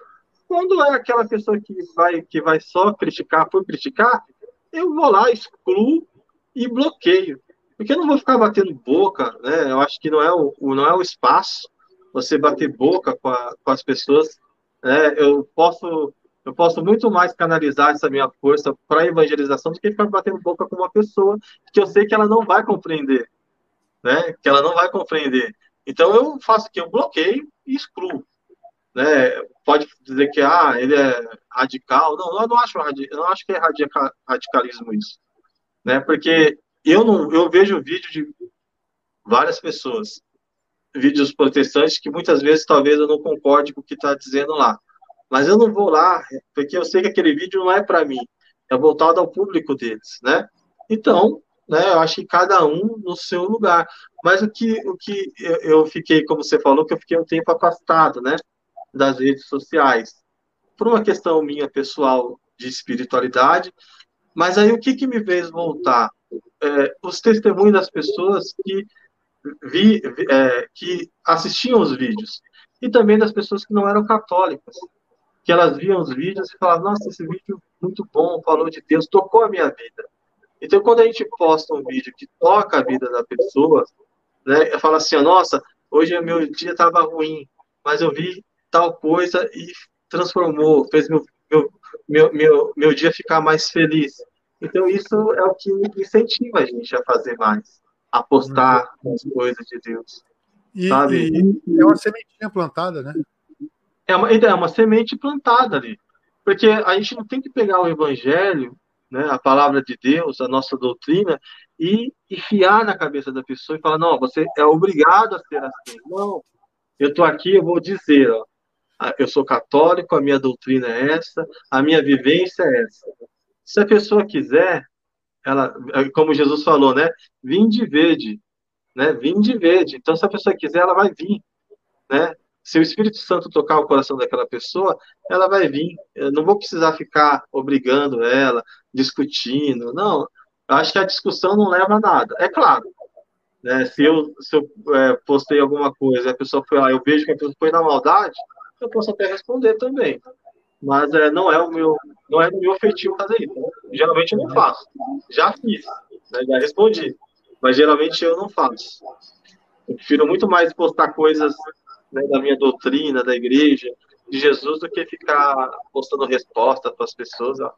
Quando é aquela pessoa que vai, que vai só criticar por criticar, eu vou lá, excluo e bloqueio. Porque eu não vou ficar batendo boca, né? Eu acho que não é o, não é o espaço você bater boca com, a, com as pessoas. Né? Eu posso eu posso muito mais canalizar essa minha força para evangelização do que ficar batendo boca com uma pessoa que eu sei que ela não vai compreender, né? Que ela não vai compreender. Então eu faço que eu bloqueio e excluo, né? Pode dizer que ah, ele é radical. Não, eu não acho eu não acho que é radicalismo isso, né? Porque eu não eu vejo vídeo de várias pessoas, vídeos protestantes que muitas vezes talvez eu não concorde com o que está dizendo lá mas eu não vou lá, porque eu sei que aquele vídeo não é para mim, é voltado ao público deles, né? Então, né, eu acho que cada um no seu lugar. Mas o que, o que eu fiquei, como você falou, que eu fiquei um tempo afastado, né, das redes sociais, por uma questão minha pessoal de espiritualidade. Mas aí o que, que me fez voltar? É, os testemunhos das pessoas que vi, é, que assistiam os vídeos e também das pessoas que não eram católicas que elas viam os vídeos e falavam, nossa, esse vídeo muito bom, falou de Deus, tocou a minha vida. Então, quando a gente posta um vídeo que toca a vida da pessoa, né, fala assim, nossa, hoje o meu dia estava ruim, mas eu vi tal coisa e transformou, fez meu, meu, meu, meu, meu dia ficar mais feliz. Então, isso é o que incentiva a gente a fazer mais, a postar uhum. as coisas de Deus. E, sabe? E é uma sementinha plantada, né? é uma, é uma semente plantada ali. Porque a gente não tem que pegar o evangelho, né, a palavra de Deus, a nossa doutrina, e enfiar na cabeça da pessoa e falar, não, você é obrigado a ser assim. Não, eu estou aqui, eu vou dizer, ó, eu sou católico, a minha doutrina é essa, a minha vivência é essa. Se a pessoa quiser, ela, como Jesus falou, né, vim de verde, né, vim de verde. Então, se a pessoa quiser, ela vai vir, né? se o Espírito Santo tocar o coração daquela pessoa, ela vai vir. Eu não vou precisar ficar obrigando ela, discutindo. Não, eu acho que a discussão não leva a nada. É claro, né, se eu, se eu é, postei alguma coisa a pessoa foi lá, eu vejo que a pessoa foi na maldade, eu posso até responder também. Mas é, não é o meu, não é do meu feitio fazer isso. Né? Geralmente eu não faço. Já fiz, né, já respondi, mas geralmente eu não faço. Eu prefiro muito mais postar coisas né, da minha doutrina, da igreja, de Jesus, do que ficar postando resposta para as pessoas. Ó.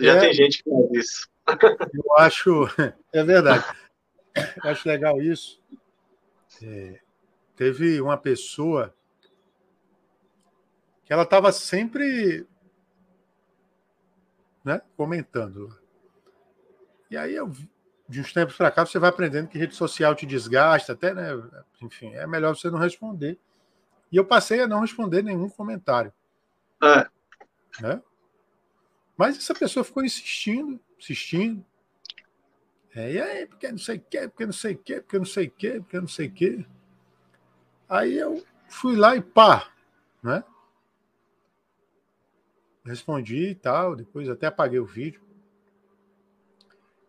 Já é, tem gente que faz isso. [laughs] Eu acho, é verdade. Eu acho legal isso. É, teve uma pessoa que ela estava sempre né, comentando. E aí eu de uns tempos para cá você vai aprendendo que rede social te desgasta, até, né? Enfim, é melhor você não responder. E eu passei a não responder nenhum comentário. É. Né? Mas essa pessoa ficou insistindo, insistindo. É, e aí, porque não sei o quê, porque não sei o quê, porque não sei o quê, porque não sei o quê. Aí eu fui lá e pá, né? Respondi e tal, depois até apaguei o vídeo.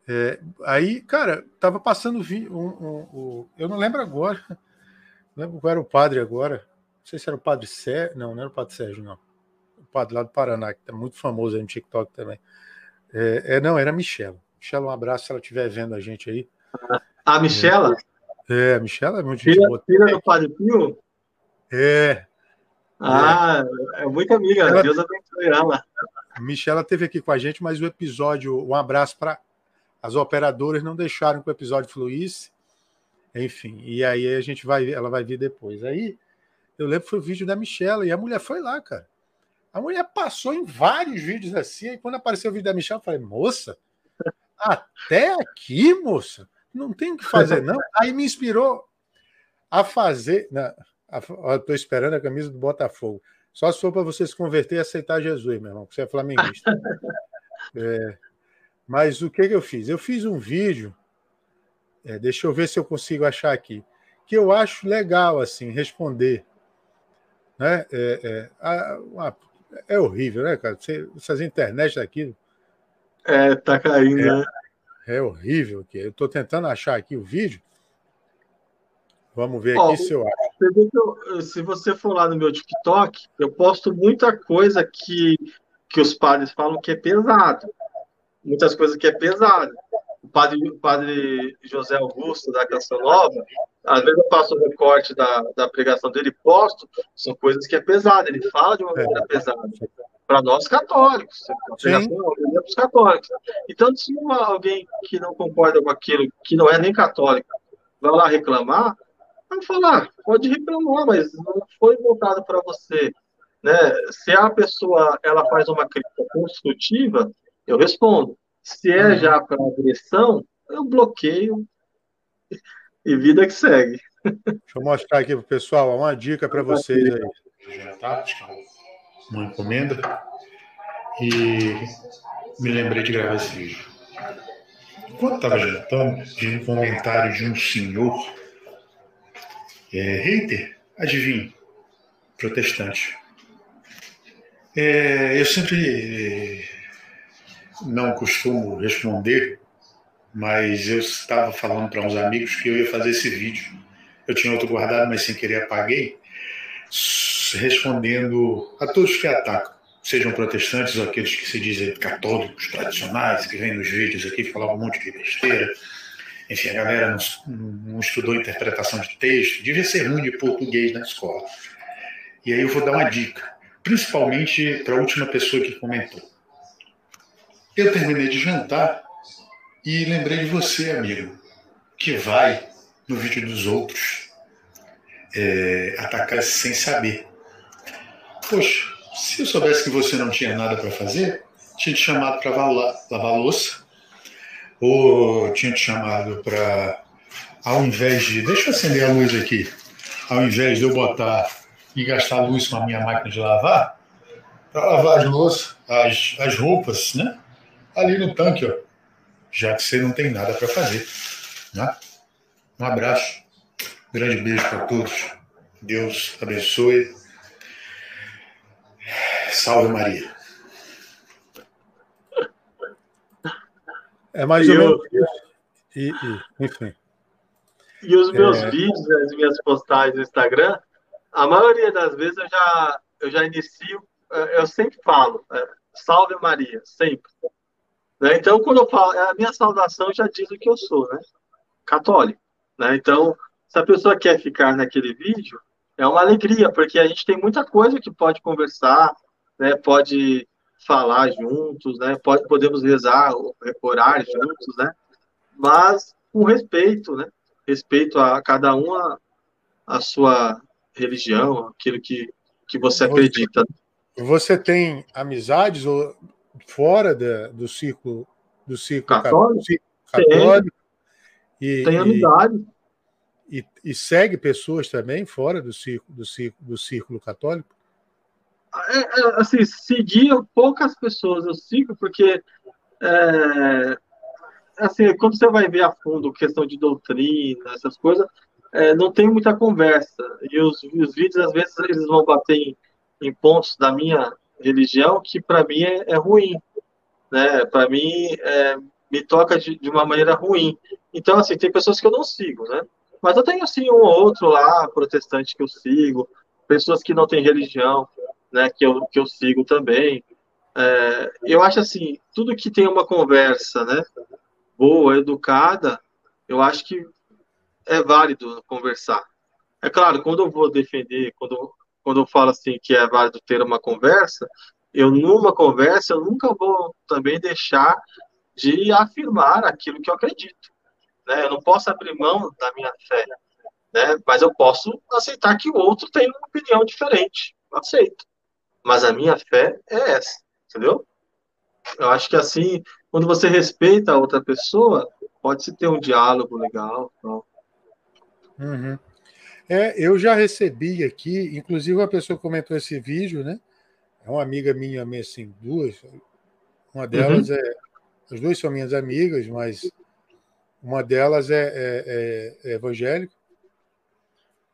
É, aí, cara, tava passando um, um, um, eu não lembro agora, não [laughs] lembro qual era o padre agora, não sei se era o padre Sérgio, não, não era o padre Sérgio, não, o padre lá do Paraná, que tá muito famoso aí no TikTok também. É, é não, era a Michela. Michela, um abraço se ela estiver vendo a gente aí. A Michela? É, a Michela é muito. Filha do Padre Pio? É. Ah, é, muito amiga, ela, Deus abençoe ela. A Michela esteve aqui com a gente, mas o episódio, um abraço para as operadoras não deixaram que o episódio fluísse. Enfim, e aí a gente vai, ela vai vir depois. Aí eu lembro que foi o vídeo da Michelle e a mulher foi lá, cara. A mulher passou em vários vídeos assim, e quando apareceu o vídeo da Michelle, eu falei, moça, até aqui, moça, não tem o que fazer, não. [laughs] Aí me inspirou a fazer. Não, Estou esperando a camisa do Botafogo. Só se for para você se converter e aceitar Jesus, meu irmão, que você é flamenguista. [laughs] É, mas o que, que eu fiz? Eu fiz um vídeo, é, deixa eu ver se eu consigo achar aqui, que eu acho legal assim responder. Né? É, é, é horrível, né, cara? Você, essas internet daqui. É, tá caindo, é, né? É horrível. aqui. Eu estou tentando achar aqui o vídeo. Vamos ver aqui se eu acho. Se você for lá no meu TikTok, eu posto muita coisa que, que os padres falam que é pesado muitas coisas que é pesado. O padre, o padre José Augusto, da Canção Nova, às vezes eu faço o recorte da, da pregação dele posto, são coisas que é pesado. Ele fala de uma maneira é. pesada. Para nós católicos, a pregação é para os católicos. Então, se alguém que não concorda com aquilo, que não é nem católico, vai lá reclamar, vai falar, pode reclamar, mas não foi voltado para você. Né? Se a pessoa ela faz uma crítica construtiva, eu respondo. Se é uhum. já para agressão, eu bloqueio e vida que segue. Deixa eu mostrar aqui para o pessoal uma dica para vocês aí. Jantar, uma encomenda. E me lembrei de gravar esse vídeo. Enquanto estava jantando, vi um comentário de um senhor, é, hater, adivinha, protestante. É, eu sempre não costumo responder, mas eu estava falando para uns amigos que eu ia fazer esse vídeo. Eu tinha outro guardado, mas sem querer apaguei, respondendo a todos que atacam, sejam protestantes ou aqueles que se dizem católicos tradicionais, que vêm nos vídeos aqui falar um monte de besteira. Enfim, a galera não, não estudou interpretação de texto, devia ser ruim de português na escola. E aí eu vou dar uma dica, principalmente para a última pessoa que comentou eu terminei de jantar e lembrei de você, amigo, que vai no vídeo dos outros é, atacar sem saber. Poxa, se eu soubesse que você não tinha nada para fazer, tinha te chamado para lavar, louça, ou tinha te chamado para, ao invés de. Deixa eu acender a luz aqui. Ao invés de eu botar e gastar luz com a minha máquina de lavar, para lavar as louças, as, as roupas, né? ali no tanque, ó, já que você não tem nada para fazer. Né? Um abraço, grande beijo para todos. Deus abençoe. Salve Maria. É mais ou menos e, e, enfim. E os meus é... vídeos, as minhas postagens no Instagram, a maioria das vezes eu já, eu já inicio, eu sempre falo, é, salve Maria, sempre. Né? Então, quando eu falo, a minha saudação já diz o que eu sou, né? Católico. Né? Então, se a pessoa quer ficar naquele vídeo, é uma alegria, porque a gente tem muita coisa que pode conversar, né? pode falar juntos, né? pode, podemos rezar, orar juntos, né? mas com respeito, né? respeito a cada um a, a sua religião, aquilo que, que você acredita. Você tem amizades ou fora da, do círculo do círculo católico, católico E, tem amizade. E, e, segue pessoas também fora do círculo, do círculo, do círculo católico? É, é, assim, seguir poucas pessoas eu sigo, porque é, assim, quando você vai ver a fundo questão de doutrina, essas coisas, é, não tem muita conversa. E os, os, vídeos, às vezes, eles vão bater em, em pontos da minha religião que, para mim, é, é, ruim. Né? Para mim, é, me toca de, de, uma maneira ruim. Então, assim, tem pessoas que eu não sigo, né? Mas eu tenho, assim, um ou outro lá, protestante que eu sigo, pessoas que não têm religião, né, que eu, que eu sigo também. É, eu acho, assim, tudo que tem uma conversa, né, boa, educada, eu acho que é válido conversar. É claro, quando eu vou defender, quando, quando eu falo assim que é válido ter uma conversa, eu numa conversa eu nunca vou também deixar de afirmar aquilo que eu acredito. Né? Eu não posso abrir mão da minha fé, né? mas eu posso aceitar que o outro tem uma opinião diferente. Aceito. Mas a minha fé é essa, entendeu? Eu acho que assim, quando você respeita a outra pessoa, pode-se ter um diálogo legal. Então. Uhum. É, eu já recebi aqui, inclusive uma pessoa comentou esse vídeo, né? É uma amiga minha, assim, duas. Uma delas uhum. é. As duas são minhas amigas, mas uma delas é, é, é, é evangélico.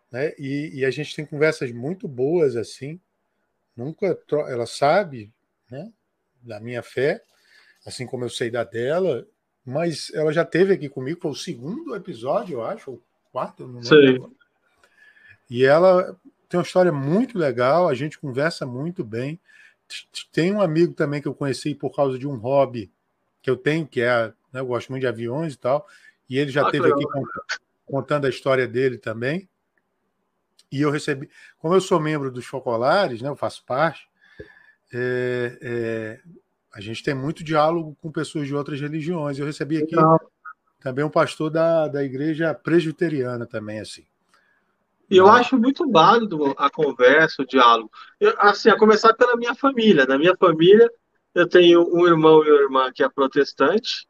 Né? E, e, a gente tem conversas muito boas assim. Nunca ela sabe, né, da minha fé, assim como eu sei da dela, mas ela já teve aqui comigo, foi o segundo episódio, eu acho, quarto, não lembro. E ela tem uma história muito legal, a gente conversa muito bem. Tem um amigo também que eu conheci por causa de um hobby que eu tenho, que é, né, eu gosto muito de aviões e tal, e ele já ah, teve aqui contando a história dele também. E eu recebi, como eu sou membro dos Focolares, né, eu faço parte, é, é, a gente tem muito diálogo com pessoas de outras religiões. Eu recebi aqui Legal também um pastor da, da igreja presbiteriana também, assim. E eu acho muito válido a conversa, o diálogo. Eu, assim, a começar pela minha família. Na minha família, eu tenho um irmão e uma irmã que é protestante,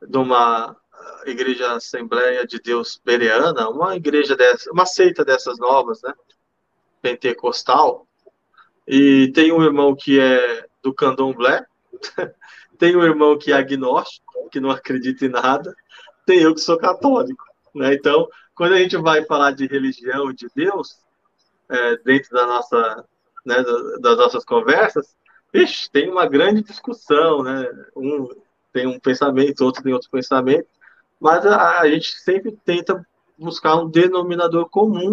de uma igreja Assembleia de Deus Bereana, uma igreja dessa, uma seita dessas novas, né? Pentecostal. E tem um irmão que é do candomblé, [laughs] tem um irmão que é agnóstico, que não acredita em nada, tem eu que sou católico. Né? Então, quando a gente vai falar de religião, de Deus, é, dentro da nossa, né, das nossas conversas, ixi, tem uma grande discussão, né? Um tem um pensamento, outro tem outro pensamento, mas a, a gente sempre tenta buscar um denominador comum,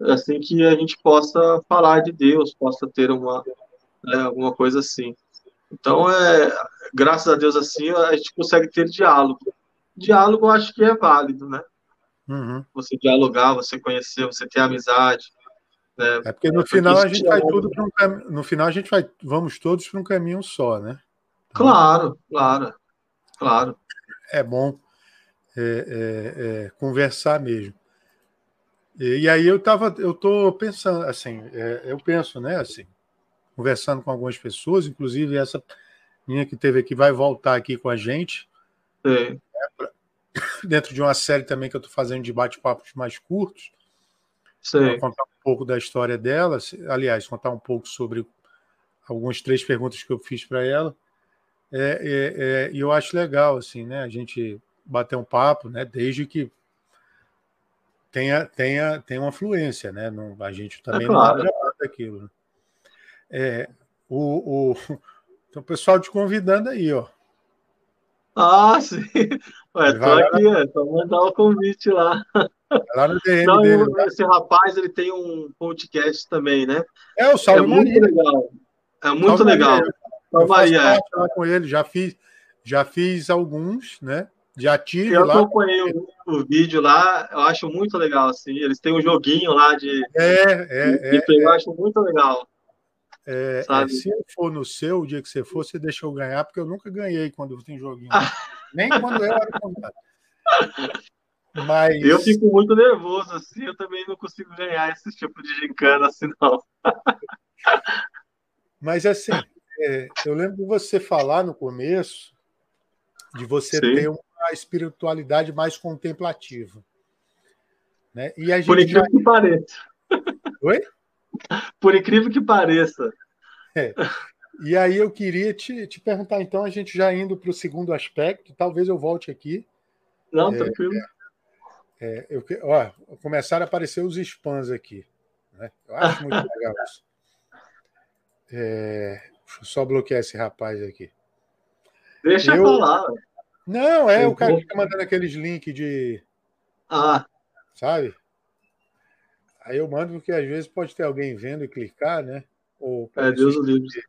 assim que a gente possa falar de Deus, possa ter uma né, alguma coisa assim. Então, é, graças a Deus, assim, a gente consegue ter diálogo diálogo eu acho que é válido, né? Uhum. Você dialogar, você conhecer, você ter amizade. Né? É porque no final a gente vai tudo para um caminho. No final a gente vai, vamos todos para um caminho só, né? Claro, claro, claro. É bom é, é, é, conversar mesmo. E, e, aí eu tava, eu tô pensando assim, é, eu penso, né, assim, conversando com algumas pessoas, inclusive essa minha que teve aqui vai voltar aqui com a gente. Sim [coughs] dentro de uma série também que eu estou fazendo de bate-papos mais curtos. Contar um pouco da história dela, aliás, contar um pouco sobre algumas três perguntas que eu fiz para ela. É, é, é, e eu acho legal, assim, né? A gente bater um papo, né? Desde que tenha, tenha, tenha uma fluência, né? Não, a gente também é claro. não já aquilo. Né? É, o, o, [laughs] então, o pessoal te convidando aí, ó. Ah, sim. [laughs] Ué, tô aqui, é só mandar o convite lá. Lá no DM Não, dele? Esse rapaz, ele tem um podcast também, né? É, o Salve É muito Maria. legal. É muito Salve legal. Maria. Salve é. lá com ele, já fiz, já fiz alguns, né? Já tive eu lá. Eu acompanhei o, o, vídeo lá, eu acho muito legal, assim. Eles têm um joguinho lá de... É, é, de, é, Eu acho muito legal. É, é, se eu for no seu, o dia que você for, você deixa eu ganhar, porque eu nunca ganhei quando tem joguinho. Nem quando eu era convidado. Mas... Eu fico muito nervoso assim, eu também não consigo ganhar esse tipo de gincana assim, não. [laughs] Mas assim, é, eu lembro de você falar no começo de você Sim. ter uma, a espiritualidade mais contemplativa. Né? E a gente Por incrível já... que pareça. Oi? Por incrível que pareça. É. E aí eu queria te, te perguntar, então, a gente já indo para o segundo aspecto, talvez eu volte aqui. Não, é, tranquilo. É, eu, ó, começaram a aparecer os spams aqui. Né? Eu acho muito [laughs] legal isso. É, deixa eu só bloquear esse rapaz aqui. Deixa eu falar. Não, é eu o cara vou... que fica mandando aqueles links de. Ah. Sabe? Aí eu mando porque às vezes pode ter alguém vendo e clicar, né? Ou é, Deus o livre.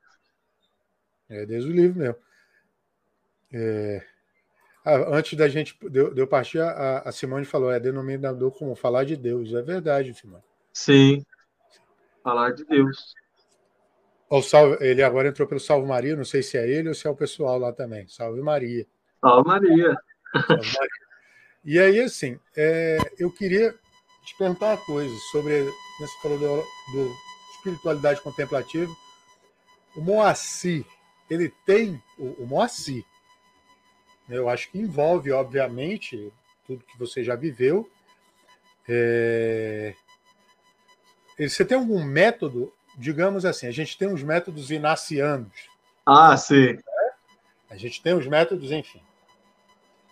É, Deus o livre mesmo. É... Ah, antes da gente de eu partir, a, a Simone falou: é denominador como falar de Deus. É verdade, Simone. Sim. Falar de Deus. O salve, ele agora entrou pelo Salve Maria, não sei se é ele ou se é o pessoal lá também. Salve Maria. Salve Maria. Salve Maria. E aí, assim, é, eu queria te perguntar uma coisa sobre. Você falou do, do espiritualidade contemplativa. O Moacir, ele tem. O, o Moacir, né, eu acho que envolve, obviamente, tudo que você já viveu. É, você tem algum método digamos assim, a gente tem uns métodos inacianos. Ah, sim. Né? A gente tem os métodos, enfim,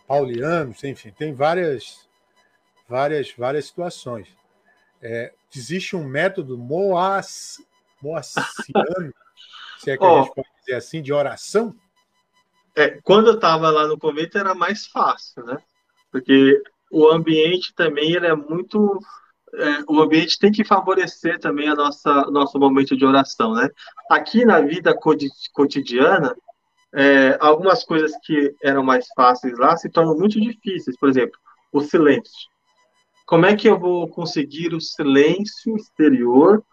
paulianos, enfim, tem várias, várias, várias situações. É, existe um método moas, moaciano, se é que oh, a gente pode dizer assim, de oração? É, quando eu estava lá no convento era mais fácil, né? Porque o ambiente também ele é muito é, o ambiente tem que favorecer também a nossa nosso momento de oração, né? Aqui na vida cotidiana, é, algumas coisas que eram mais fáceis lá se tornam muito difíceis. Por exemplo, o silêncio. Como é que eu vou conseguir o silêncio exterior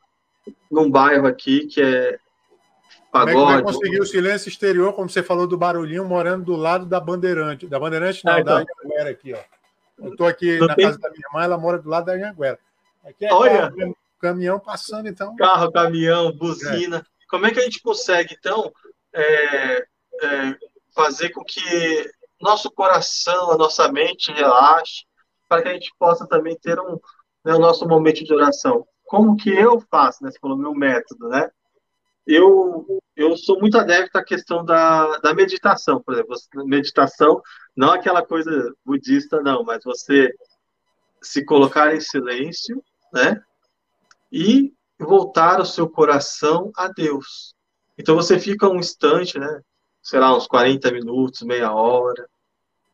num bairro aqui que é pagode? Como é que vai conseguir o silêncio exterior, como você falou do barulhinho, morando do lado da Bandeirante? Da Bandeirante não, ah, então. da Anhanguera aqui, ó. Eu estou aqui não na tem... casa da minha mãe, ela mora do lado da Anhanguera. Aqui é Olha, carro, caminhão passando, então. Carro, caminhão, buzina. É. Como é que a gente consegue, então, é, é, fazer com que nosso coração, a nossa mente relaxe, para que a gente possa também ter um, né, o nosso momento de oração? Como que eu faço, né? Você falou meu método, né? Eu, eu sou muito adepto à questão da, da meditação, por exemplo. Meditação, não aquela coisa budista, não, mas você se colocar em silêncio né? E voltar o seu coração a Deus. Então você fica um instante, né? Sei lá, uns 40 minutos, meia hora,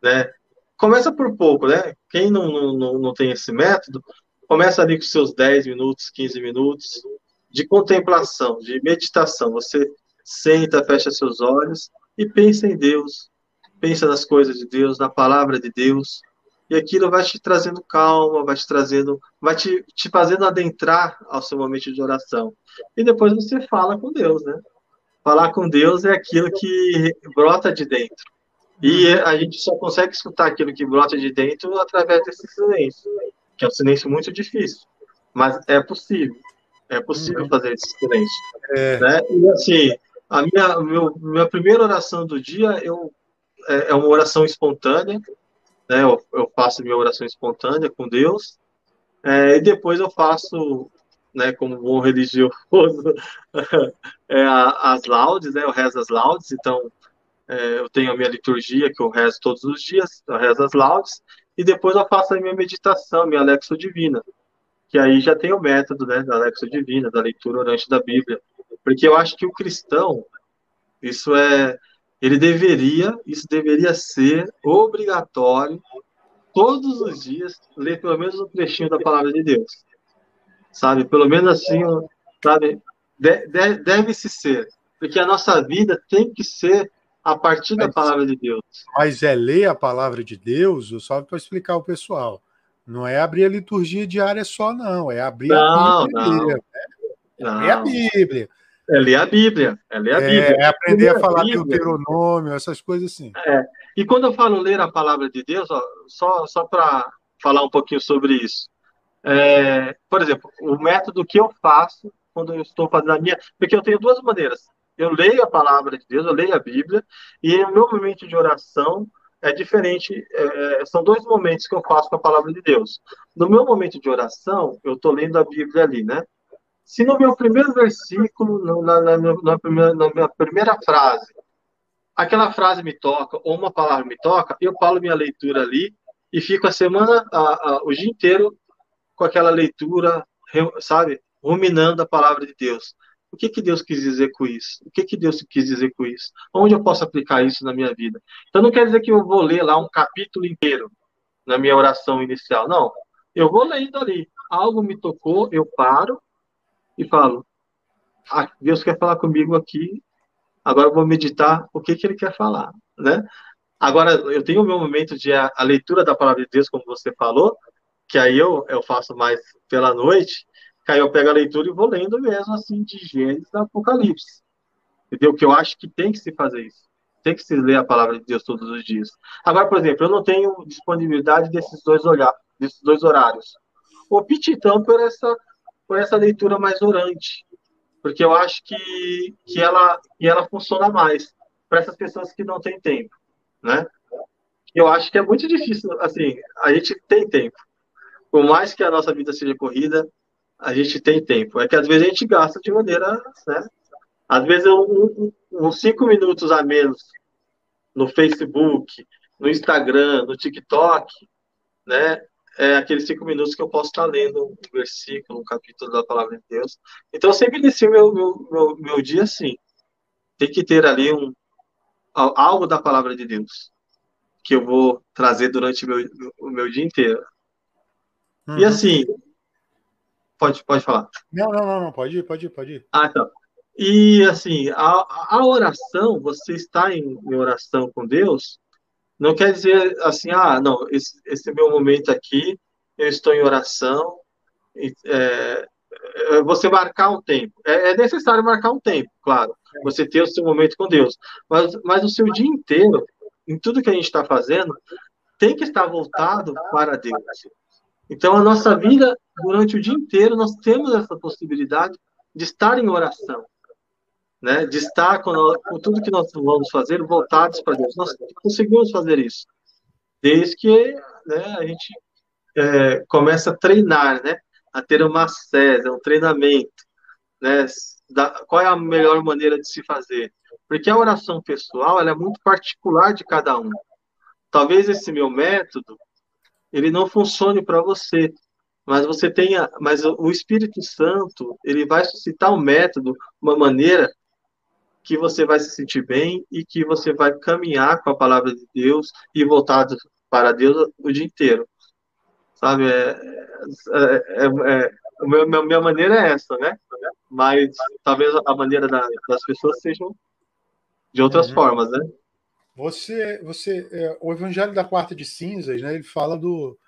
né? Começa por pouco, né? Quem não, não, não tem esse método, começa ali com seus 10 minutos, 15 minutos de contemplação, de meditação. Você senta, fecha seus olhos e pensa em Deus. Pensa nas coisas de Deus, na palavra de Deus, e aquilo vai te trazendo calma, vai te trazendo, vai te, te fazendo adentrar ao seu momento de oração. E depois você fala com Deus, né? Falar com Deus é aquilo que brota de dentro. E a gente só consegue escutar aquilo que brota de dentro através desse silêncio, que é um silêncio muito difícil, mas é possível. É possível fazer esse silêncio. É. Né? E assim, a minha, meu, minha primeira oração do dia eu, é, é uma oração espontânea, né? Eu, eu faço minha oração espontânea com Deus, é, e depois eu faço, né, como bom religioso, [laughs] é, as laudes, né? Eu rezo as laudes, então é, eu tenho a minha liturgia que eu rezo todos os dias, eu rezo as laudes, e depois eu faço a minha meditação, minha Alexo Divina, que aí já tem o método, né, da Alexo Divina, da leitura orante da Bíblia, porque eu acho que o cristão, isso é ele deveria, isso deveria ser obrigatório todos os dias ler pelo menos um trechinho da palavra de Deus. Sabe? Pelo menos assim, sabe? De, de, Deve-se ser. Porque a nossa vida tem que ser a partir da palavra de Deus. Mas é ler a palavra de Deus, só para explicar ao pessoal. Não é abrir a liturgia diária só, não. É abrir não, a Bíblia. Não. Né? É a Bíblia. É ler a Bíblia. É ler a é, Bíblia. É aprender a falar Deuteronômio, essas coisas assim. É. E quando eu falo ler a palavra de Deus, ó, só, só para falar um pouquinho sobre isso. É, por exemplo, o método que eu faço quando eu estou fazendo a minha. Porque eu tenho duas maneiras. Eu leio a palavra de Deus, eu leio a Bíblia, e no meu momento de oração, é diferente, é, são dois momentos que eu faço com a palavra de Deus. No meu momento de oração, eu estou lendo a Bíblia ali, né? Se no meu primeiro versículo, na, na, na, primeira, na minha primeira frase, aquela frase me toca, ou uma palavra me toca, eu falo minha leitura ali e fico a semana, a, a, o dia inteiro com aquela leitura, sabe, ruminando a palavra de Deus. O que, que Deus quis dizer com isso? O que, que Deus quis dizer com isso? Onde eu posso aplicar isso na minha vida? Então não quer dizer que eu vou ler lá um capítulo inteiro na minha oração inicial. Não. Eu vou lendo ali. Algo me tocou, eu paro e falo: ah, Deus quer falar comigo aqui. Agora eu vou meditar o que, que ele quer falar, né? Agora, eu tenho o meu momento de a, a leitura da palavra de Deus, como você falou, que aí eu, eu faço mais pela noite, que aí eu pego a leitura e vou lendo mesmo, assim, de Gênesis a Apocalipse. Entendeu? Que eu acho que tem que se fazer isso. Tem que se ler a palavra de Deus todos os dias. Agora, por exemplo, eu não tenho disponibilidade desses dois, olhar, desses dois horários. Opte, então, por essa, por essa leitura mais orante. Porque eu acho que, que, ela, que ela funciona mais para essas pessoas que não têm tempo, né? Eu acho que é muito difícil, assim, a gente tem tempo. Por mais que a nossa vida seja corrida, a gente tem tempo. É que às vezes a gente gasta de maneira, né? Às vezes um, um, uns cinco minutos a menos no Facebook, no Instagram, no TikTok, né? É aqueles cinco minutos que eu posso estar lendo um versículo, um capítulo da palavra de Deus. Então eu sempre inicio meu, meu, meu, meu dia assim. Tem que ter ali um algo da palavra de Deus que eu vou trazer durante o meu, o meu dia inteiro. Uhum. E assim, Pode, pode falar. Não, não, não, não, pode ir, pode ir, pode ir. Ah, então. E assim, a, a oração, você está em, em, oração com Deus, não quer dizer assim, ah, não, esse, esse é meu momento aqui, eu estou em oração, é, é, você marcar um tempo. É, é, necessário marcar um tempo, claro, você ter o seu momento com Deus, mas, mas o seu dia inteiro, em tudo que a gente está fazendo, tem que estar voltado para Deus. Então, a nossa vida, durante o dia inteiro, nós temos essa possibilidade de estar em oração, né? de estar com, nós, com tudo que nós vamos fazer voltados para Deus. Nós conseguimos fazer isso, desde que né, a gente é, começa a treinar, né? a ter uma sede, um treinamento. Né? Da, qual é a melhor maneira de se fazer? Porque a oração pessoal ela é muito particular de cada um. Talvez esse meu método ele não funcione para você, mas você tenha, mas o Espírito Santo, ele vai suscitar um método, uma maneira que você vai se sentir bem e que você vai caminhar com a palavra de Deus e voltado para Deus o dia inteiro. Sabe? É, é, é, é a minha, minha maneira é essa, né? Mas talvez a maneira da, das pessoas sejam de outras uhum. formas, né? Você, você, é, o Evangelho da Quarta de Cinzas, né? Ele fala do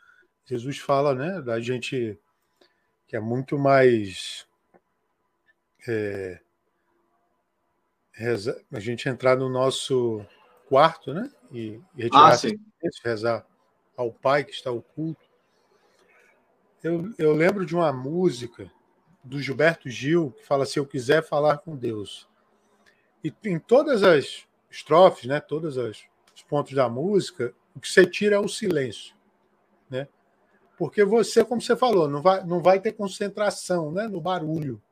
Jesus fala, né? Da gente que é muito mais é, reza, a gente entrar no nosso quarto, né? E, e retirar ah, silêncio, rezar ao Pai que está oculto. Eu, eu lembro de uma música do Gilberto Gil que fala: se eu quiser falar com Deus. E em todas as estrofes, né, todos os pontos da música, o que você tira é o silêncio, né? Porque você, como você falou, não vai, não vai ter concentração, né, no barulho.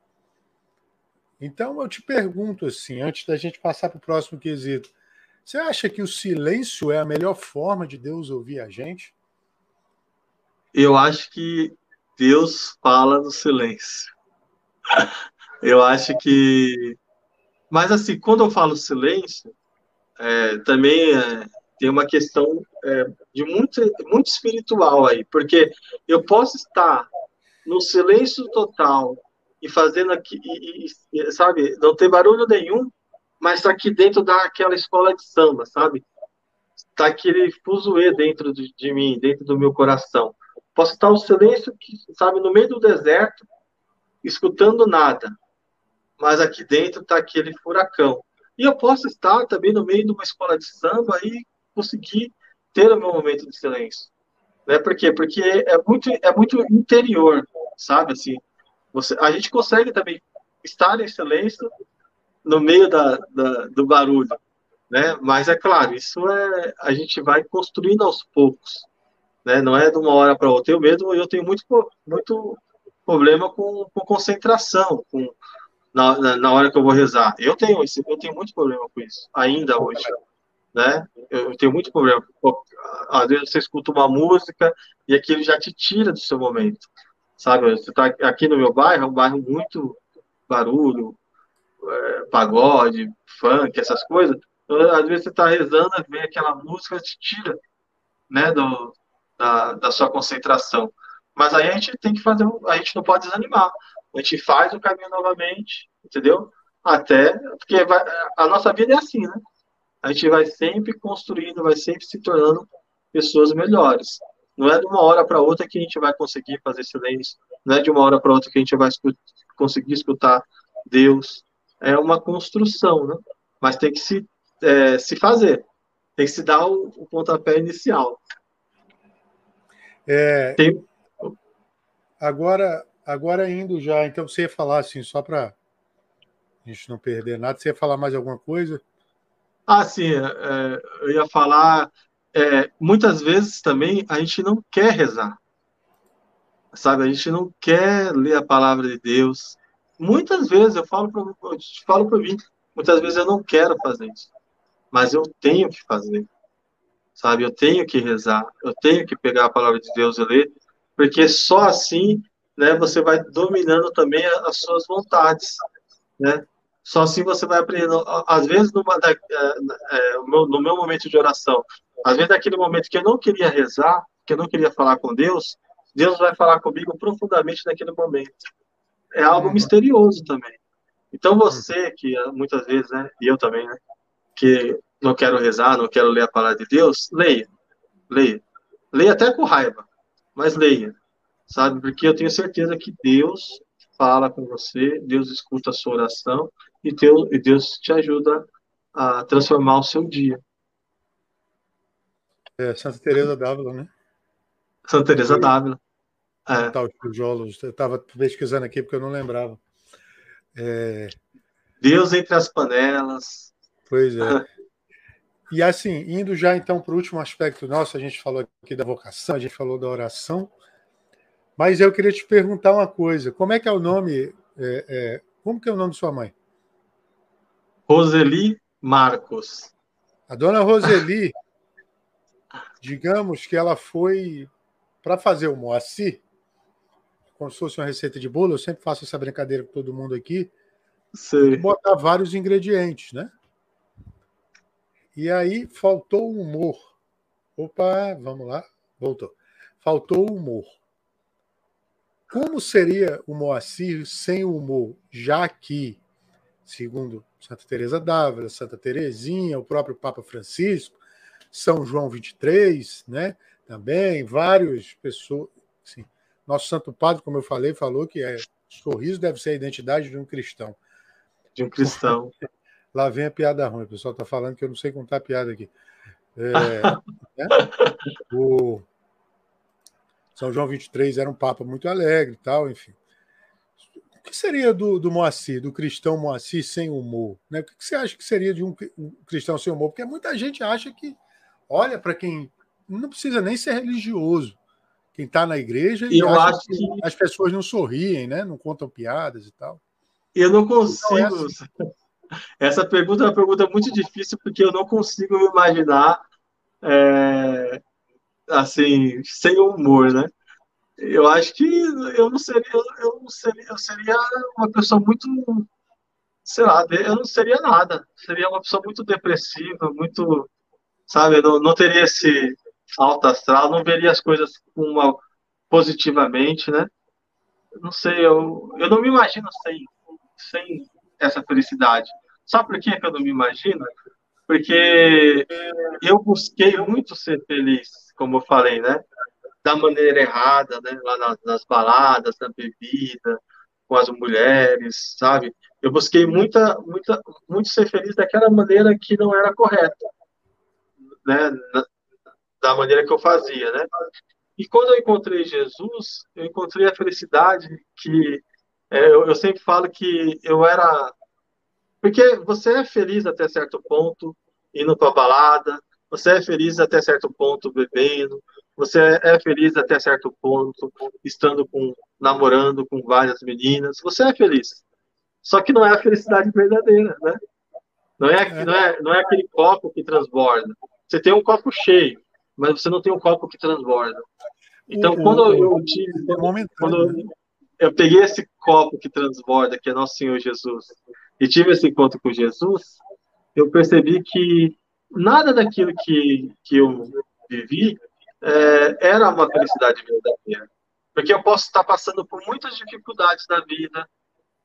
Então eu te pergunto assim, antes da gente passar para o próximo quesito, você acha que o silêncio é a melhor forma de Deus ouvir a gente? Eu acho que Deus fala no silêncio. [laughs] Eu acho que. Mas, assim, quando eu falo silêncio, é, também é, tem uma questão é, de muito, muito espiritual aí, porque eu posso estar no silêncio total e fazendo aqui, e, e, sabe, não ter barulho nenhum, mas tá aqui dentro daquela escola de samba, sabe? Tá aquele fuzuê dentro de, de mim, dentro do meu coração. Posso estar no silêncio, sabe, no meio do deserto, escutando nada, mas aqui dentro tá aquele furacão. E eu posso estar também no meio de uma escola de samba e conseguir ter o meu momento de silêncio. Né? Por quê? Porque é muito, é muito interior, sabe? Assim, você, a gente consegue também estar em silêncio no meio da, da do barulho. Né? Mas é claro, isso é a gente vai construindo aos poucos, né? Não é de uma hora para outra. Eu mesmo eu tenho muito muito problema com, com concentração, com na, na, na, hora que eu vou rezar. Eu tenho esse, eu tenho muito problema com isso ainda hoje, né? Eu tenho muito problema. Às vezes você escuta uma música e aquilo já te tira do seu momento, sabe? Você está aqui no meu bairro, é um bairro muito barulho, é, pagode, funk, essas coisas. Às vezes você está rezando, vem aquela música te tira, né? Do, da, da sua concentração. Mas aí a gente tem que fazer, a gente não pode desanimar. A gente faz o caminho novamente, entendeu? Até, porque vai, a nossa vida é assim, né? A gente vai sempre construindo, vai sempre se tornando pessoas melhores. Não é de uma hora para outra que a gente vai conseguir fazer silêncio, não é de uma hora para outra que a gente vai conseguir escutar Deus. É uma construção, né? Mas tem que se, é, se fazer, tem que se dar o, o pontapé inicial. É, tem... Agora, agora indo já, então você ia falar assim, só para a gente não perder nada, você ia falar mais alguma coisa? Ah, sim, é, eu ia falar, é, muitas vezes também a gente não quer rezar, sabe? A gente não quer ler a palavra de Deus. Muitas vezes eu falo para falo para mim, muitas vezes eu não quero fazer isso, mas eu tenho que fazer, sabe? Eu tenho que rezar, eu tenho que pegar a palavra de Deus e ler, porque só assim, né, você vai dominando também as suas vontades, né? Só assim você vai aprendendo. Às vezes, numa da, é, é no meu momento de oração, às vezes naquele momento que eu não queria rezar, que eu não queria falar com Deus, Deus vai falar comigo profundamente naquele momento. É algo uhum. misterioso também. Então você que muitas vezes, né, e eu também, né, que não quero rezar, não quero ler a palavra de Deus, leia, leia, leia até com raiva, mas leia, sabe? Porque eu tenho certeza que Deus fala com você, Deus escuta a sua oração e Deus, e Deus te ajuda a transformar o seu dia. É, Santa Teresa d'Ávila, né? Santa Teresa d'Ávila. É. Tá, tijolos. Eu estava pesquisando aqui porque eu não lembrava. É... Deus entre as panelas. Pois é. [laughs] E assim, indo já então para o último aspecto nosso, a gente falou aqui da vocação, a gente falou da oração, mas eu queria te perguntar uma coisa: como é que é o nome? É, é, como que é o nome de sua mãe? Roseli Marcos. A dona Roseli, digamos que ela foi para fazer o Moacir, como se fosse uma receita de bolo, eu sempre faço essa brincadeira com todo mundo aqui, Sei. botar vários ingredientes, né? E aí faltou o humor. Opa, vamos lá, voltou. Faltou o humor. Como seria o Moacir sem o humor, já que, segundo Santa Teresa d'Ávila, Santa Teresinha, o próprio Papa Francisco, São João 23, né? Também várias pessoas, assim, nosso Santo Padre, como eu falei, falou que é, sorriso deve ser a identidade de um cristão. De um cristão. [laughs] Lá vem a piada ruim, o pessoal está falando que eu não sei contar piada aqui. É, [laughs] né? o, são João 23 era um papa muito alegre e tal, enfim. O que seria do, do Moacir, do cristão Moacir sem humor? Né? O que você acha que seria de um, um cristão sem humor? Porque muita gente acha que olha para quem não precisa nem ser religioso. Quem está na igreja e eu acho que, que, as pessoas não sorriem, né? não contam piadas e tal. Eu não consigo. Então, essa... essa pergunta é uma pergunta muito difícil, porque eu não consigo imaginar é, assim, sem humor, né? Eu acho que eu não seria, eu não seria, eu seria uma pessoa muito, sei lá, eu não seria nada. Seria uma pessoa muito depressiva, muito, sabe? não, não teria esse alto astral, não veria as coisas uma, positivamente, né? Não sei, eu, eu não me imagino sem, sem essa felicidade. Sabe por que eu não me imagino? Porque eu busquei muito ser feliz como eu falei, né? Da maneira errada, né? Lá nas, nas baladas, na bebida, com as mulheres, sabe? Eu busquei muita, muita, muito ser feliz daquela maneira que não era correta, né? Da maneira que eu fazia, né? E quando eu encontrei Jesus, eu encontrei a felicidade que é, eu, eu sempre falo que eu era porque você é feliz até certo ponto, indo para balada, você é feliz até certo ponto bebendo, você é feliz até certo ponto estando com namorando com várias meninas, você é feliz. Só que não é a felicidade verdadeira, né? Não é, é. Não, é, não é aquele copo que transborda. Você tem um copo cheio, mas você não tem um copo que transborda. Então, quando eu tive. Quando, quando né? eu peguei esse copo que transborda, que é nosso Senhor Jesus, e tive esse encontro com Jesus, eu percebi que nada daquilo que, que eu vivi é, era uma felicidade verdadeira. Porque eu posso estar passando por muitas dificuldades na vida,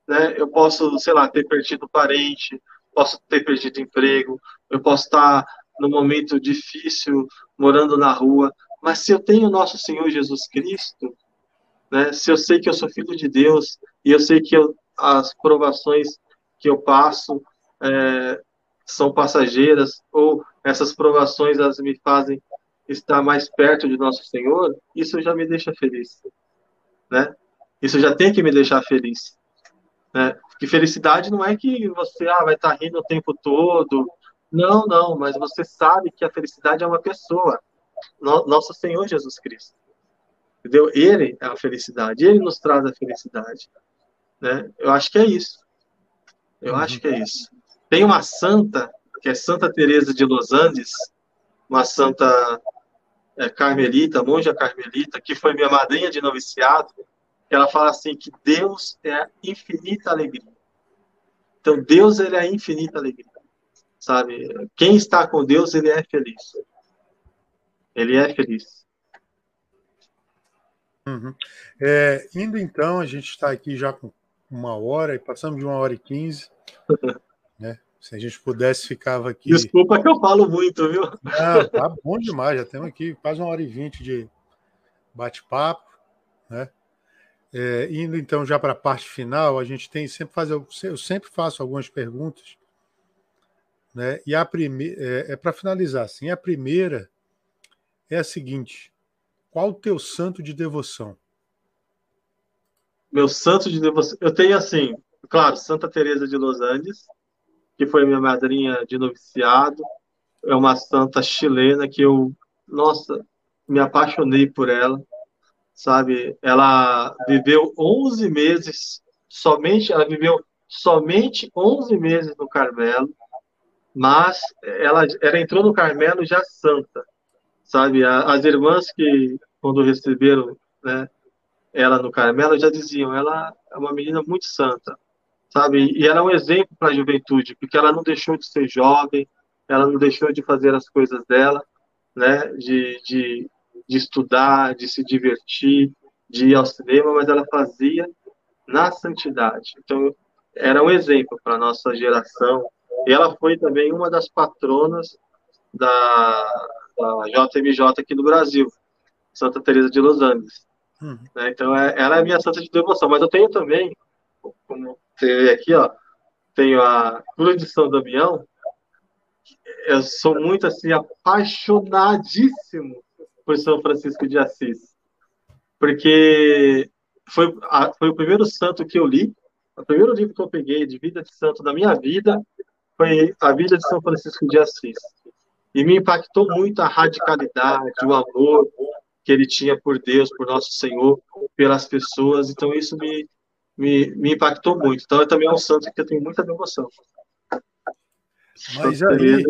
né? eu posso, sei lá, ter perdido parente, posso ter perdido emprego, eu posso estar num momento difícil, morando na rua, mas se eu tenho nosso Senhor Jesus Cristo, né, se eu sei que eu sou filho de Deus, e eu sei que eu, as provações que eu passo é, são passageiras, ou essas provações elas me fazem estar mais perto de nosso Senhor, isso já me deixa feliz, né? Isso já tem que me deixar feliz, né? Que felicidade não é que você ah, vai estar rindo o tempo todo, não, não, mas você sabe que a felicidade é uma pessoa, nosso Senhor Jesus Cristo, entendeu? Ele é a felicidade, ele nos traz a felicidade, né? Eu acho que é isso. Eu uhum. acho que é isso. Tem uma santa, que é Santa Teresa de Los Andes, uma santa é, carmelita, monja carmelita, que foi minha madrinha de noviciado, que ela fala assim que Deus é a infinita alegria. Então Deus ele é a infinita alegria, sabe? Quem está com Deus ele é feliz. Ele é feliz. Uhum. É, indo então, a gente está aqui já com uma hora e passamos de uma hora e quinze. [laughs] né? Se a gente pudesse, ficava aqui. Desculpa que eu falo muito, viu? Ah, tá bom demais, já temos aqui quase uma hora e vinte de bate-papo. Né? É, indo então já para a parte final, a gente tem sempre fazer, eu sempre faço algumas perguntas, né? E a primeira é, é para finalizar assim. A primeira é a seguinte: qual o teu santo de devoção? Meu santo de devoção. Eu tenho assim, claro, Santa Teresa de Los Andes, que foi minha madrinha de noviciado. É uma santa chilena que eu, nossa, me apaixonei por ela, sabe? Ela viveu 11 meses, somente, ela viveu somente 11 meses no Carmelo, mas ela, ela entrou no Carmelo já santa, sabe? As irmãs que, quando receberam, né, ela no Carmelo já diziam, ela é uma menina muito santa, sabe? E ela é um exemplo para a juventude, porque ela não deixou de ser jovem, ela não deixou de fazer as coisas dela, né? De, de, de estudar, de se divertir, de ir ao cinema, mas ela fazia na santidade. Então, era um exemplo para a nossa geração. E ela foi também uma das patronas da, da JMJ aqui no Brasil, Santa Teresa de Los Angeles. Uhum. Né? Então, é, ela é a minha santa de devoção. Mas eu tenho também, como você vê aqui, ó, tenho a Cruz de São Damião. Eu sou muito assim apaixonadíssimo por São Francisco de Assis, porque foi, a, foi o primeiro santo que eu li, o primeiro livro que eu peguei de vida de santo da minha vida foi a vida de São Francisco de Assis. E me impactou muito a radicalidade, o amor que ele tinha por Deus, por nosso Senhor, pelas pessoas. Então isso me, me, me impactou muito. Então, eu também é um santo que eu tenho muita devoção. Mas aí,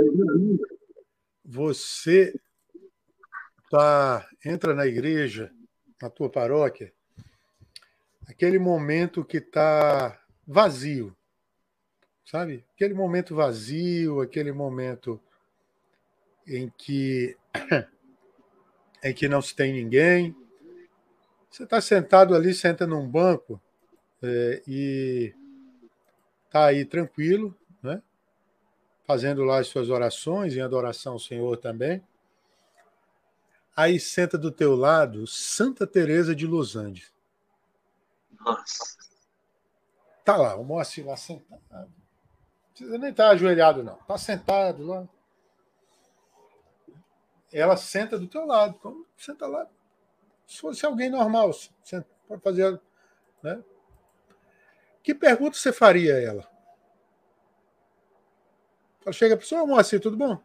você tá, entra na igreja, na tua paróquia, aquele momento que está vazio, sabe? Aquele momento vazio, aquele momento em que em que não se tem ninguém. Você está sentado ali, senta num banco, é, e está aí tranquilo, né? fazendo lá as suas orações em adoração ao Senhor também. Aí senta do teu lado Santa Teresa de Los Andes. Nossa. Tá lá, o Moacir lá sentado. Não precisa nem estar tá ajoelhado, não. Tá sentado lá. Ela senta do teu lado, como senta lá. Se fosse alguém normal, pode fazer, né? Que pergunta você faria a ela? Ela chega a pessoa, Moacir, tudo bom?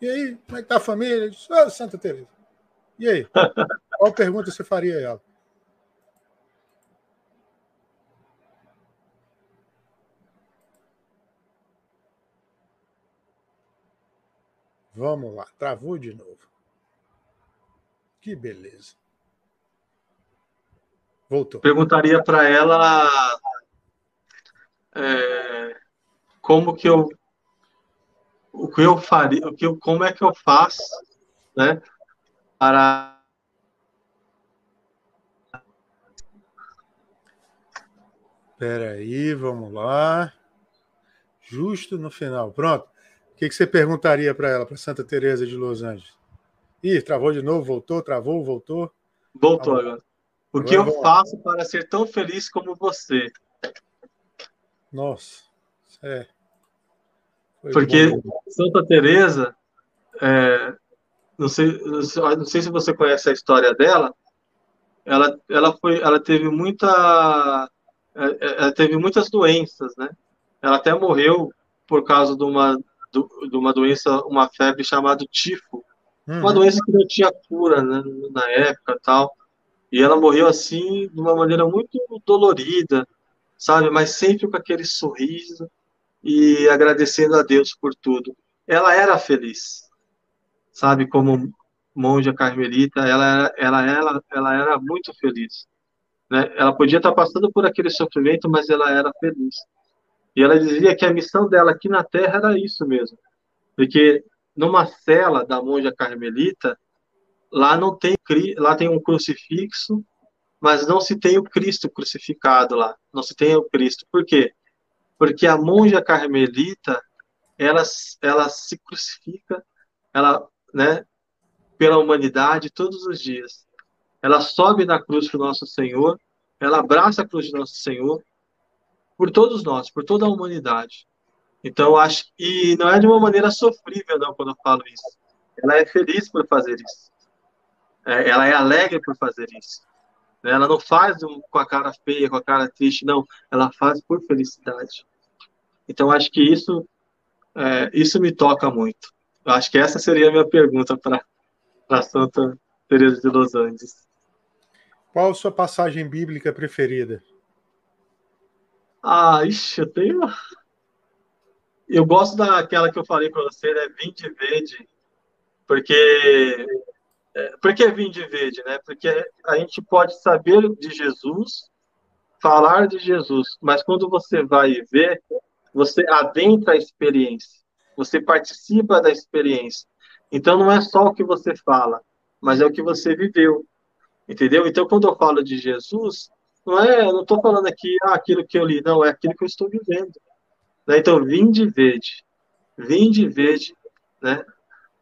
E aí, como é que tá a família? Disse, oh, Santa Teresa. E aí? [laughs] Qual pergunta você faria a ela? Vamos lá, travou de novo. Que beleza. Voltou. Perguntaria para ela é, como que eu o que eu faria, o que eu, como é que eu faço, né, para Espera aí, vamos lá. Justo no final. Pronto. O que, que você perguntaria para ela, para Santa Teresa de Los Angeles? Ih, travou de novo, voltou, travou, voltou. Voltou agora. O que eu faço para ser tão feliz como você? Nossa, é. Foi Porque bom. Santa Teresa, é, não sei, não sei se você conhece a história dela. Ela, ela foi, ela teve muita, é, é, ela teve muitas doenças, né? Ela até morreu por causa de uma de uma doença, uma febre chamada tifo, uhum. uma doença que não tinha cura né, na época tal. E ela morreu assim, de uma maneira muito dolorida, sabe? Mas sempre com aquele sorriso e agradecendo a Deus por tudo. Ela era feliz, sabe? Como monja carmelita, ela era, ela, ela, ela era muito feliz. Né? Ela podia estar passando por aquele sofrimento, mas ela era feliz. E ela dizia que a missão dela aqui na Terra era isso mesmo. Porque numa cela da monja carmelita, lá não tem lá tem um crucifixo, mas não se tem o Cristo crucificado lá, não se tem o Cristo. Por quê? Porque a monja carmelita, ela ela se crucifica, ela, né, pela humanidade todos os dias. Ela sobe na cruz para o nosso Senhor, ela abraça a cruz do nosso Senhor, por todos nós, por toda a humanidade. Então, acho e não é de uma maneira sofrível, não, quando eu falo isso. Ela é feliz por fazer isso. É, ela é alegre por fazer isso. Né? Ela não faz com a cara feia, com a cara triste, não. Ela faz por felicidade. Então, acho que isso, é, isso me toca muito. Acho que essa seria a minha pergunta para Santa Teresa de Los Andes. Qual a sua passagem bíblica preferida? Ah, ixi, eu tenho. Eu gosto daquela que eu falei para você, né? Vinde verde. Porque. É, por que vinde verde, né? Porque a gente pode saber de Jesus, falar de Jesus, mas quando você vai ver, você adentra a experiência, você participa da experiência. Então não é só o que você fala, mas é o que você viveu. Entendeu? Então quando eu falo de Jesus, não é, eu não estou falando aqui ah, aquilo que eu li, não, é aquilo que eu estou vivendo. Né? Então, vim de verde, vim de verde, né?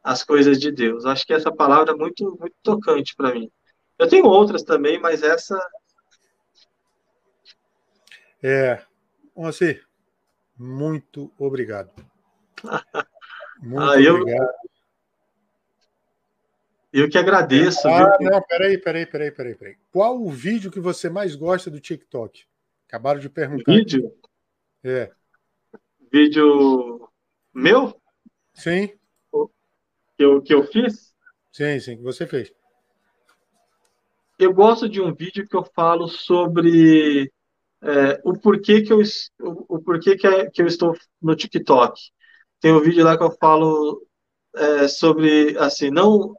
As coisas de Deus. Acho que essa palavra é muito, muito tocante para mim. Eu tenho outras também, mas essa. É, você, muito obrigado. [laughs] Muito ah, eu, obrigado. Eu que agradeço. Ah, viu? não, peraí, peraí, peraí, peraí, peraí. Qual o vídeo que você mais gosta do TikTok? Acabaram de perguntar. Vídeo? É. Vídeo meu? Sim. Que eu, que eu fiz? Sim, sim, que você fez. Eu gosto de um vídeo que eu falo sobre é, o porquê que eu o, o porquê que, é, que eu estou no TikTok. Tem um vídeo lá que eu falo é, sobre assim, não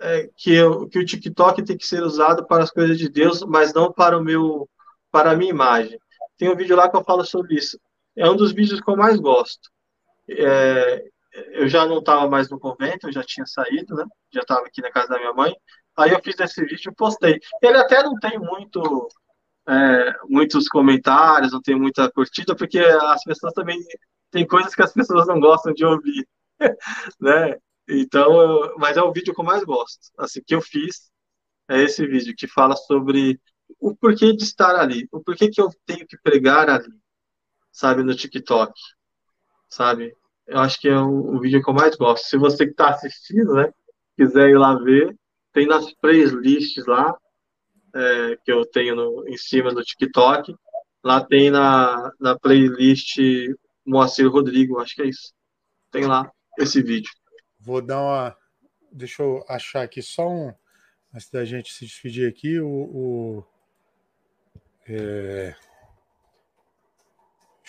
é, que, eu, que o TikTok tem que ser usado para as coisas de Deus, mas não para o meu, para a minha imagem. Tem um vídeo lá que eu falo sobre isso. É um dos vídeos que eu mais gosto. É, eu já não estava mais no convento, eu já tinha saído, né? Já estava aqui na casa da minha mãe. Aí eu fiz esse vídeo e postei. Ele até não tem muito, é, muitos comentários, não tem muita curtida, porque as pessoas também tem coisas que as pessoas não gostam de ouvir, [laughs] né? Então, mas é o vídeo que eu mais gosto. Assim, que eu fiz é esse vídeo que fala sobre o porquê de estar ali, o porquê que eu tenho que pregar ali, sabe, no TikTok, sabe? Eu acho que é o, o vídeo que eu mais gosto. Se você que está assistindo, né, quiser ir lá ver, tem nas playlists lá, é, que eu tenho no, em cima do TikTok, lá tem na, na playlist Moacir Rodrigo, acho que é isso. Tem lá esse vídeo. Vou dar uma. Deixa eu achar aqui só um. Antes da gente se despedir aqui, o. o é...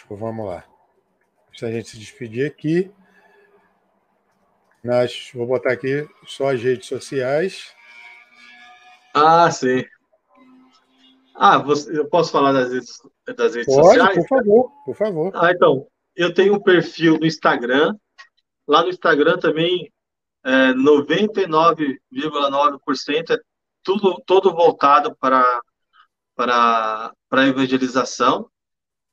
Vamos lá. Antes da gente se despedir aqui. Nas, vou botar aqui só as redes sociais. Ah, sim. Ah, você, eu posso falar das redes, das redes Pode, sociais? Por favor, por favor. Ah, então, eu tenho um perfil no Instagram. Lá no Instagram também, é, 99,9% é tudo todo voltado para para para evangelização,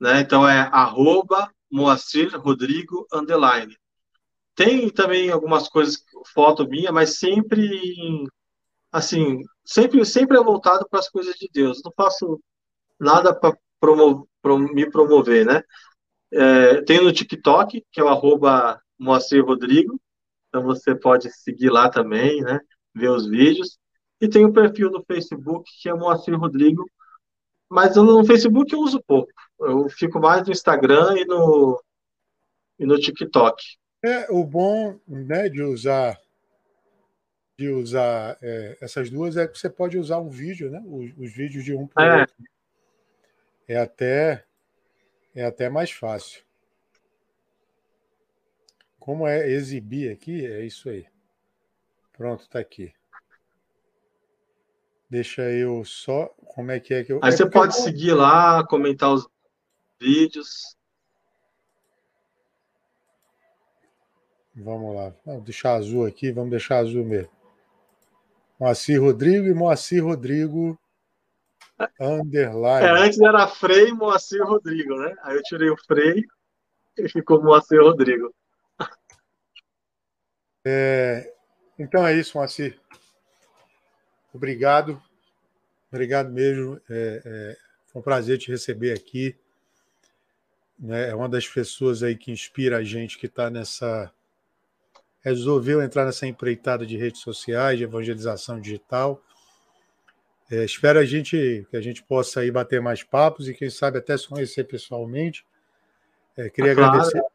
né? Então é arroba Moacir Rodrigo underline. Tem também algumas coisas, foto minha, mas sempre assim, sempre sempre é voltado para as coisas de Deus. Não faço nada para promover, me promover, né? É, tem no TikTok, que é o arroba Moacir Rodrigo, então você pode seguir lá também, né? Ver os vídeos. E tem o perfil no Facebook, que é Moacir Rodrigo, mas no Facebook eu uso pouco. Eu fico mais no Instagram e no, e no TikTok. É o bom né, de usar de usar é, essas duas é que você pode usar um vídeo, né? Os, os vídeos de um para o é. outro. É até é até mais fácil. Como é exibir aqui, é isso aí. Pronto, está aqui. Deixa eu só. Como é que é que eu. Aí é você pode eu... seguir lá, comentar os vídeos. Vamos lá. Vamos deixar azul aqui, vamos deixar azul mesmo. Moacir Rodrigo e Moacir Rodrigo underline. É, antes era Frei Moacir Rodrigo, né? Aí eu tirei o Frei e ficou Moacir Rodrigo. É, então é isso, Moacir. Obrigado. Obrigado mesmo. É, é, foi um prazer te receber aqui. Né? É uma das pessoas aí que inspira a gente que está nessa resolveu entrar nessa empreitada de redes sociais, de evangelização digital. É, espero a gente que a gente possa aí bater mais papos e quem sabe até se conhecer pessoalmente. É, queria ah, claro.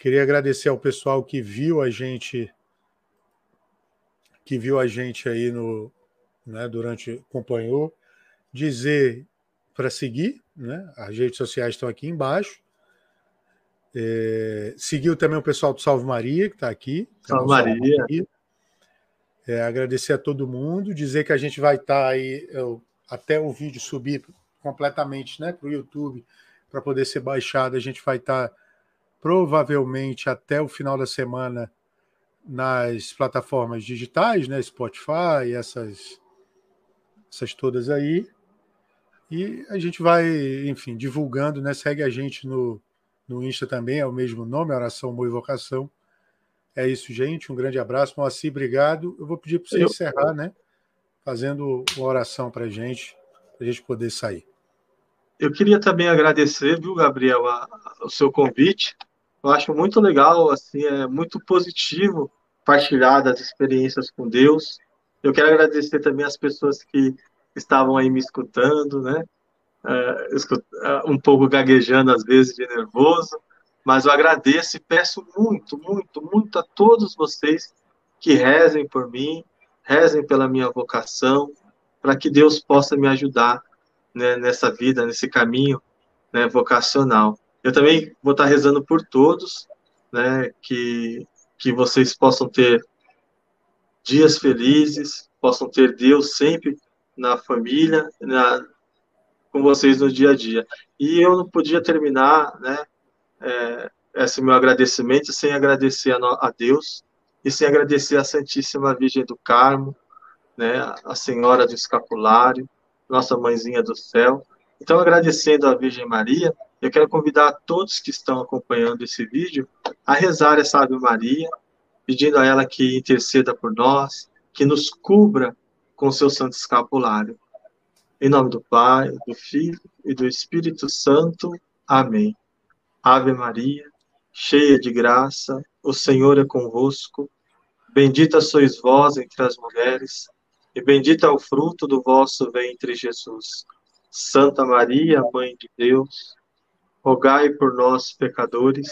Queria agradecer ao pessoal que viu a gente que viu a gente aí no, né, durante acompanhou, dizer para seguir, né? As redes sociais estão aqui embaixo. É, seguiu também o pessoal do Salve Maria, que está aqui. Salve Maria. É, agradecer a todo mundo, dizer que a gente vai estar tá aí eu, até o vídeo subir completamente né, para o YouTube para poder ser baixado. A gente vai estar tá, provavelmente até o final da semana nas plataformas digitais, né, Spotify, essas, essas todas aí. E a gente vai, enfim, divulgando, né? Segue a gente no, no Insta também, é o mesmo nome, Oração Boa Vocação. É isso, gente. Um grande abraço. Moacir, obrigado. Eu vou pedir para você Eu... encerrar, né? Fazendo uma oração para a gente, para a gente poder sair. Eu queria também agradecer, viu, Gabriel, a, a, o seu convite. Eu acho muito legal, assim, é muito positivo partilhar das experiências com Deus. Eu quero agradecer também as pessoas que estavam aí me escutando, né? uh, um pouco gaguejando às vezes de nervoso, mas eu agradeço e peço muito, muito, muito a todos vocês que rezem por mim, rezem pela minha vocação, para que Deus possa me ajudar né, nessa vida, nesse caminho né, vocacional. Eu também vou estar rezando por todos, né, que, que vocês possam ter dias felizes, possam ter Deus sempre na família, na, com vocês no dia a dia. E eu não podia terminar, né, é, esse meu agradecimento sem agradecer a, a, Deus e sem agradecer a Santíssima Virgem do Carmo, né, a Senhora do Escapulário, nossa Mãezinha do Céu. Então, agradecendo a Virgem Maria, eu quero convidar todos que estão acompanhando esse vídeo a rezar essa Ave Maria, pedindo a ela que interceda por nós, que nos cubra com seu santo escapulário. Em nome do Pai, do Filho e do Espírito Santo. Amém. Ave Maria, cheia de graça, o Senhor é convosco. Bendita sois vós entre as mulheres, e bendito é o fruto do vosso ventre, Jesus. Santa Maria, Mãe de Deus, rogai por nós, pecadores,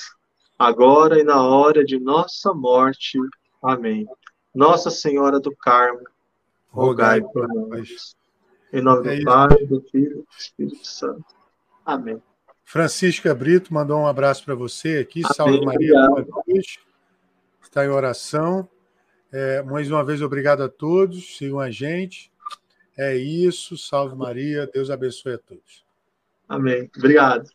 agora e na hora de nossa morte. Amém. Nossa Senhora do Carmo, rogai por nós. Em nome é do Pai, do Filho e do Espírito Santo. Amém. Francisca Brito mandou um abraço para você aqui. Amém. Salve Maria, boa noite. Está em oração. É, mais uma vez, obrigado a todos. Sigam a gente. É isso. Salve Maria. Deus abençoe a todos. Amém. Obrigado.